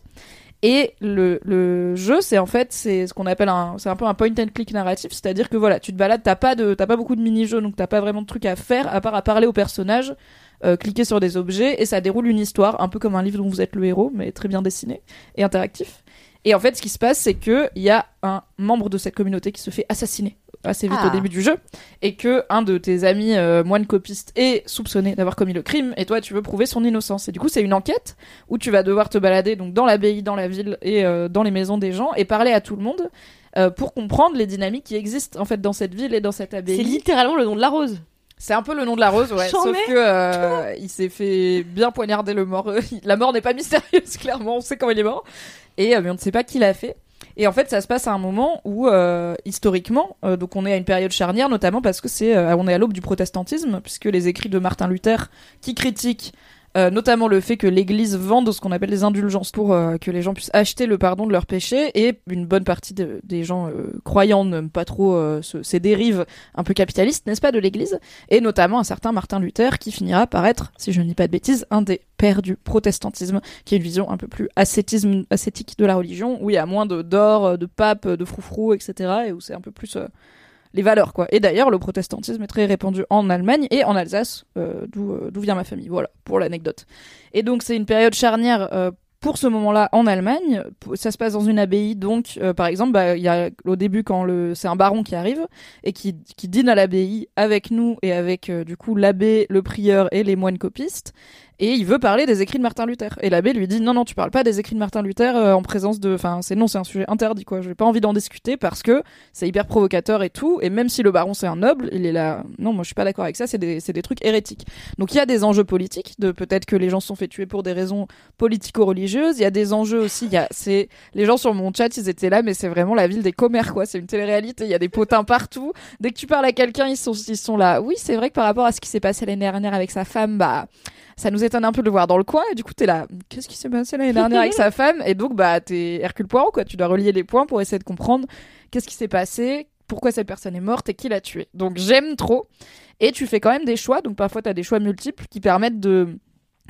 Et le, jeu, c'est en fait, c'est ce qu'on appelle un, c'est un peu un point and click narratif, c'est-à-dire que voilà, tu te balades, t'as pas de, t'as pas beaucoup de mini-jeux, donc t'as pas vraiment de trucs à faire à part à parler aux personnages, euh, cliquer sur des objets, et ça déroule une histoire, un peu comme un livre dont vous êtes le héros, mais très bien dessiné et interactif. Et en fait, ce qui se passe, c'est que il y a un membre de cette communauté qui se fait assassiner assez vite Ah. au début du jeu, et que un de tes amis euh, moines copistes est soupçonné d'avoir commis le crime, et toi tu veux prouver son innocence. Et du coup, c'est une enquête où tu vas devoir te balader donc dans l'abbaye, dans la ville et euh, dans les maisons des gens et parler à tout le monde euh, pour comprendre les dynamiques qui existent en fait dans cette ville et dans cette abbaye. C'est littéralement le nom de la rose. C'est un peu le nom de la rose, ouais. Sauf que euh, il s'est fait bien poignarder le mort. la mort n'est pas mystérieuse, clairement. On sait comment il est mort. Et euh, mais on ne sait pas qui l'a fait. Et en fait, ça se passe à un moment où, euh, historiquement, euh, donc on est à une période charnière, notamment parce que c'est, euh, on est à l'aube du protestantisme, puisque les écrits de Martin Luther, qui critiquent notamment le fait que l'Église vende ce qu'on appelle des indulgences pour euh, que les gens puissent acheter le pardon de leurs péchés, et une bonne partie de- des gens euh, croyants n'aiment pas trop euh, ce- ces dérives un peu capitalistes, n'est-ce pas, de l'Église, et notamment un certain Martin Luther qui finira par être, si je ne dis pas de bêtises, un des pères du protestantisme, qui est une vision un peu plus ascétisme, ascétique de la religion, où il y a moins de d'or, euh, de pape, de froufrou, etc., et où c'est un peu plus euh, les valeurs, quoi. Et d'ailleurs, le protestantisme est très répandu en Allemagne et en Alsace, euh, d'où euh, d'où vient ma famille. Voilà, pour l'anecdote. Et donc, c'est une période charnière euh, pour ce moment-là en Allemagne. Ça se passe dans une abbaye, donc, euh, par exemple, bah, y a au début quand le c'est un baron qui arrive et qui, qui dîne à l'abbaye avec nous et avec euh, du coup l'abbé, le prieur et les moines copistes. Et il veut parler des écrits de Martin Luther. Et l'abbé lui dit non non tu parles pas des écrits de Martin Luther euh, en présence de, enfin c'est non c'est un sujet interdit quoi. J'ai pas envie d'en discuter parce que c'est hyper provocateur et tout. Et même si le baron c'est un noble, il est là. Non moi je suis pas d'accord avec ça. C'est des des trucs hérétiques. Donc il y a des enjeux politiques de peut-être que les gens se sont fait tuer pour des raisons politico-religieuses. Il y a des enjeux aussi. Il y a c'est les gens sur mon chat ils étaient là mais c'est vraiment la ville des commères quoi. C'est une télé-réalité. Il y a des potins partout. Dès que tu parles à quelqu'un ils sont ils sont là. Oui c'est vrai que par rapport à ce qui s'est passé l'année dernière avec sa femme bah ça nous un peu de le voir dans le coin et du coup t'es là qu'est-ce qui s'est passé l'année dernière avec sa femme? Et donc bah t'es Hercule Poirot quoi. Tu dois relier les points pour essayer de comprendre qu'est-ce qui s'est passé pourquoi cette personne est morte et qui l'a tuée. Donc j'aime trop. Et tu fais quand même des choix. Donc parfois t'as des choix multiples qui permettent de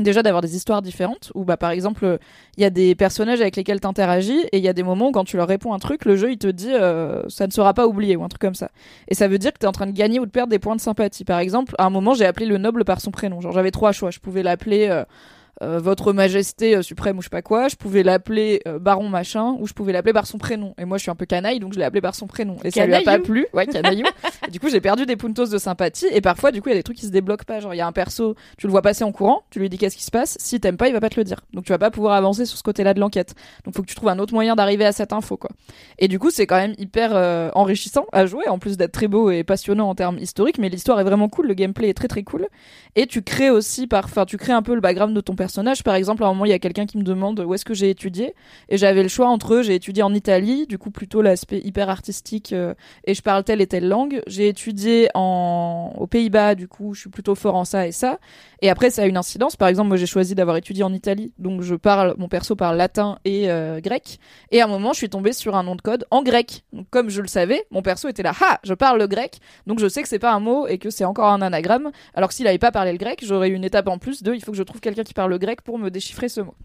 déjà d'avoir des histoires différentes où bah par exemple il y a des personnages avec lesquels t'interagis et il y a des moments où quand tu leur réponds un truc le jeu il te dit euh, ça ne sera pas oublié ou un truc comme ça. Et ça veut dire que t'es en train de gagner ou de perdre des points de sympathie. Par exemple à un moment j'ai appelé le noble par son prénom. Genre j'avais trois choix. Je pouvais l'appeler euh, euh, votre majesté euh, suprême ou je sais pas quoi, je pouvais l'appeler euh, baron machin ou je pouvais l'appeler par son prénom. Et moi je suis un peu canaille donc je l'ai appelé par son prénom. Et ça lui a pas plu. Ouais, canaillou. Du coup j'ai perdu des puntos de sympathie et parfois du coup il y a des trucs qui se débloquent pas. Genre il y a un perso, tu le vois passer en courant, tu lui dis qu'est-ce qui se passe, si t'aimes pas il va pas te le dire. Donc tu vas pas pouvoir avancer sur ce côté-là de l'enquête. Donc faut que tu trouves un autre moyen d'arriver à cette info quoi. Et du coup c'est quand même hyper enrichissant à jouer en plus d'être très beau et passionnant en termes historiques mais l'histoire est vraiment cool, le gameplay est très très cool et tu crées aussi par enfin tu crées un peu le background de ton personnage par exemple à un moment il y a quelqu'un qui me demande où est-ce que j'ai étudié. Et j'avais le choix entre eux j'ai étudié en Italie du coup plutôt l'aspect hyper artistique euh, et je parle telle et telle langue. J'ai étudié en aux Pays-Bas du coup je suis plutôt fort en ça et ça. Et après ça a une incidence. Par exemple moi j'ai choisi d'avoir étudié en Italie. Donc je parle mon perso parle latin et euh, grec. Et à un moment je suis tombée sur un nom de code en grec. Donc comme je le savais mon perso était là. Ah je parle le grec. Donc je sais que c'est pas un mot et que c'est encore un anagramme. Alors que s'il avait pas parlé le grec, j'aurais eu une étape en plus de il faut que je trouve quelqu'un qui parle le grec pour me déchiffrer ce mot.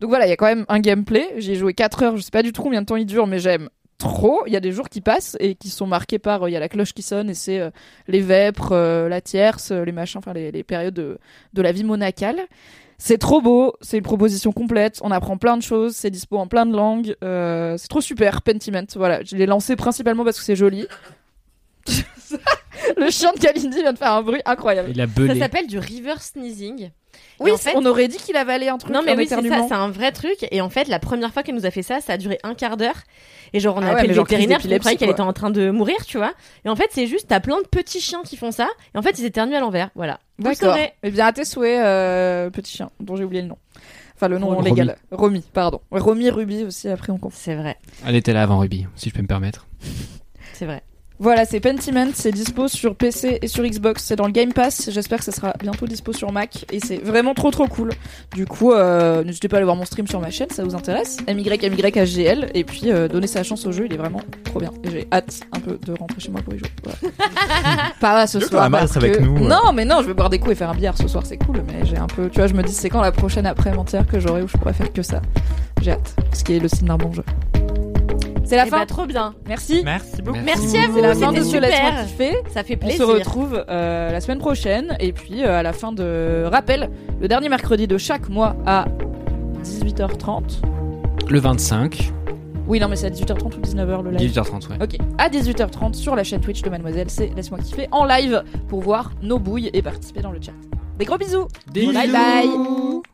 Donc voilà, il y a quand même un gameplay. J'y ai joué 4 heures, je sais pas du tout combien de temps il dure, mais j'aime trop. Il y a des jours qui passent et qui sont marqués par euh, il y a la cloche qui sonne et c'est euh, les vêpres, euh, la tierce, les machins, enfin les, les périodes de, de la vie monacale. C'est trop beau, c'est une proposition complète, on apprend plein de choses, c'est dispo en plein de langues, euh, c'est trop super, Pentiment, voilà, je l'ai lancé principalement parce que c'est joli. Le chien de Kalindi vient de faire un bruit incroyable. Il a Ça s'appelle du river sneezing. Oui, en fait- on aurait dit qu'il avalait un truc Non mais oui c'est ça, c'est un vrai truc. Et en fait la première fois qu'elle nous a fait ça, ça a duré un quart d'heure. Et genre on a Ah ouais, appelé mais le vétérinaire d'épilepsie, croyait qu'elle était en train de mourir, tu vois. Et en fait c'est juste t'as plein de petits chiens qui font ça. Et en fait ils éternuent à l'envers, voilà. D'accord. Eh bien, à tes souhaits, euh, petit chien, dont j'ai oublié le nom. Enfin, le nom Romy. légal. Romy, pardon. Ouais, Romy, Ruby aussi, après on confond. C'est vrai, Elle était là avant Ruby, si je peux me permettre. c'est vrai. Voilà, c'est Pentiment, c'est dispo sur PC et sur Xbox, c'est dans le Game Pass, j'espère que ça sera bientôt dispo sur Mac, et c'est vraiment trop trop cool. Du coup, euh, n'hésitez pas à aller voir mon stream sur ma chaîne, ça vous intéresse, MYMYHGL, et puis euh, donnez sa chance au jeu, il est vraiment trop bien. Et j'ai hâte un peu de rentrer chez moi pour y jouer. Voilà. Pas ce veux soir. parce avec que- nous, ouais. Non, mais non, je vais boire des coups et faire un billard ce soir, c'est cool, mais j'ai un peu, tu vois, je me dis c'est quand la prochaine après-mentière que j'aurai où je pourrais faire que ça. J'ai hâte, ce qui est le signe d'un bon jeu. C'est la Eh fin. bah, trop bien. Merci. Merci beaucoup. Merci à vous. C'est la fin de ce Laisse-moi kiffer. Ça fait On plaisir. se retrouve euh, la semaine prochaine et puis euh, à la fin de rappel le dernier mercredi de chaque mois à 18h30. Le 25, Oui non mais c'est à 18h30 ou 19h le live. 18h30, ouais. Ok, à 18h30 sur la chaîne Twitch de Mademoiselle, c'est Laisse-moi kiffer en live pour voir nos bouilles et participer dans le chat. Des gros bisous. Des bye bisous. bye.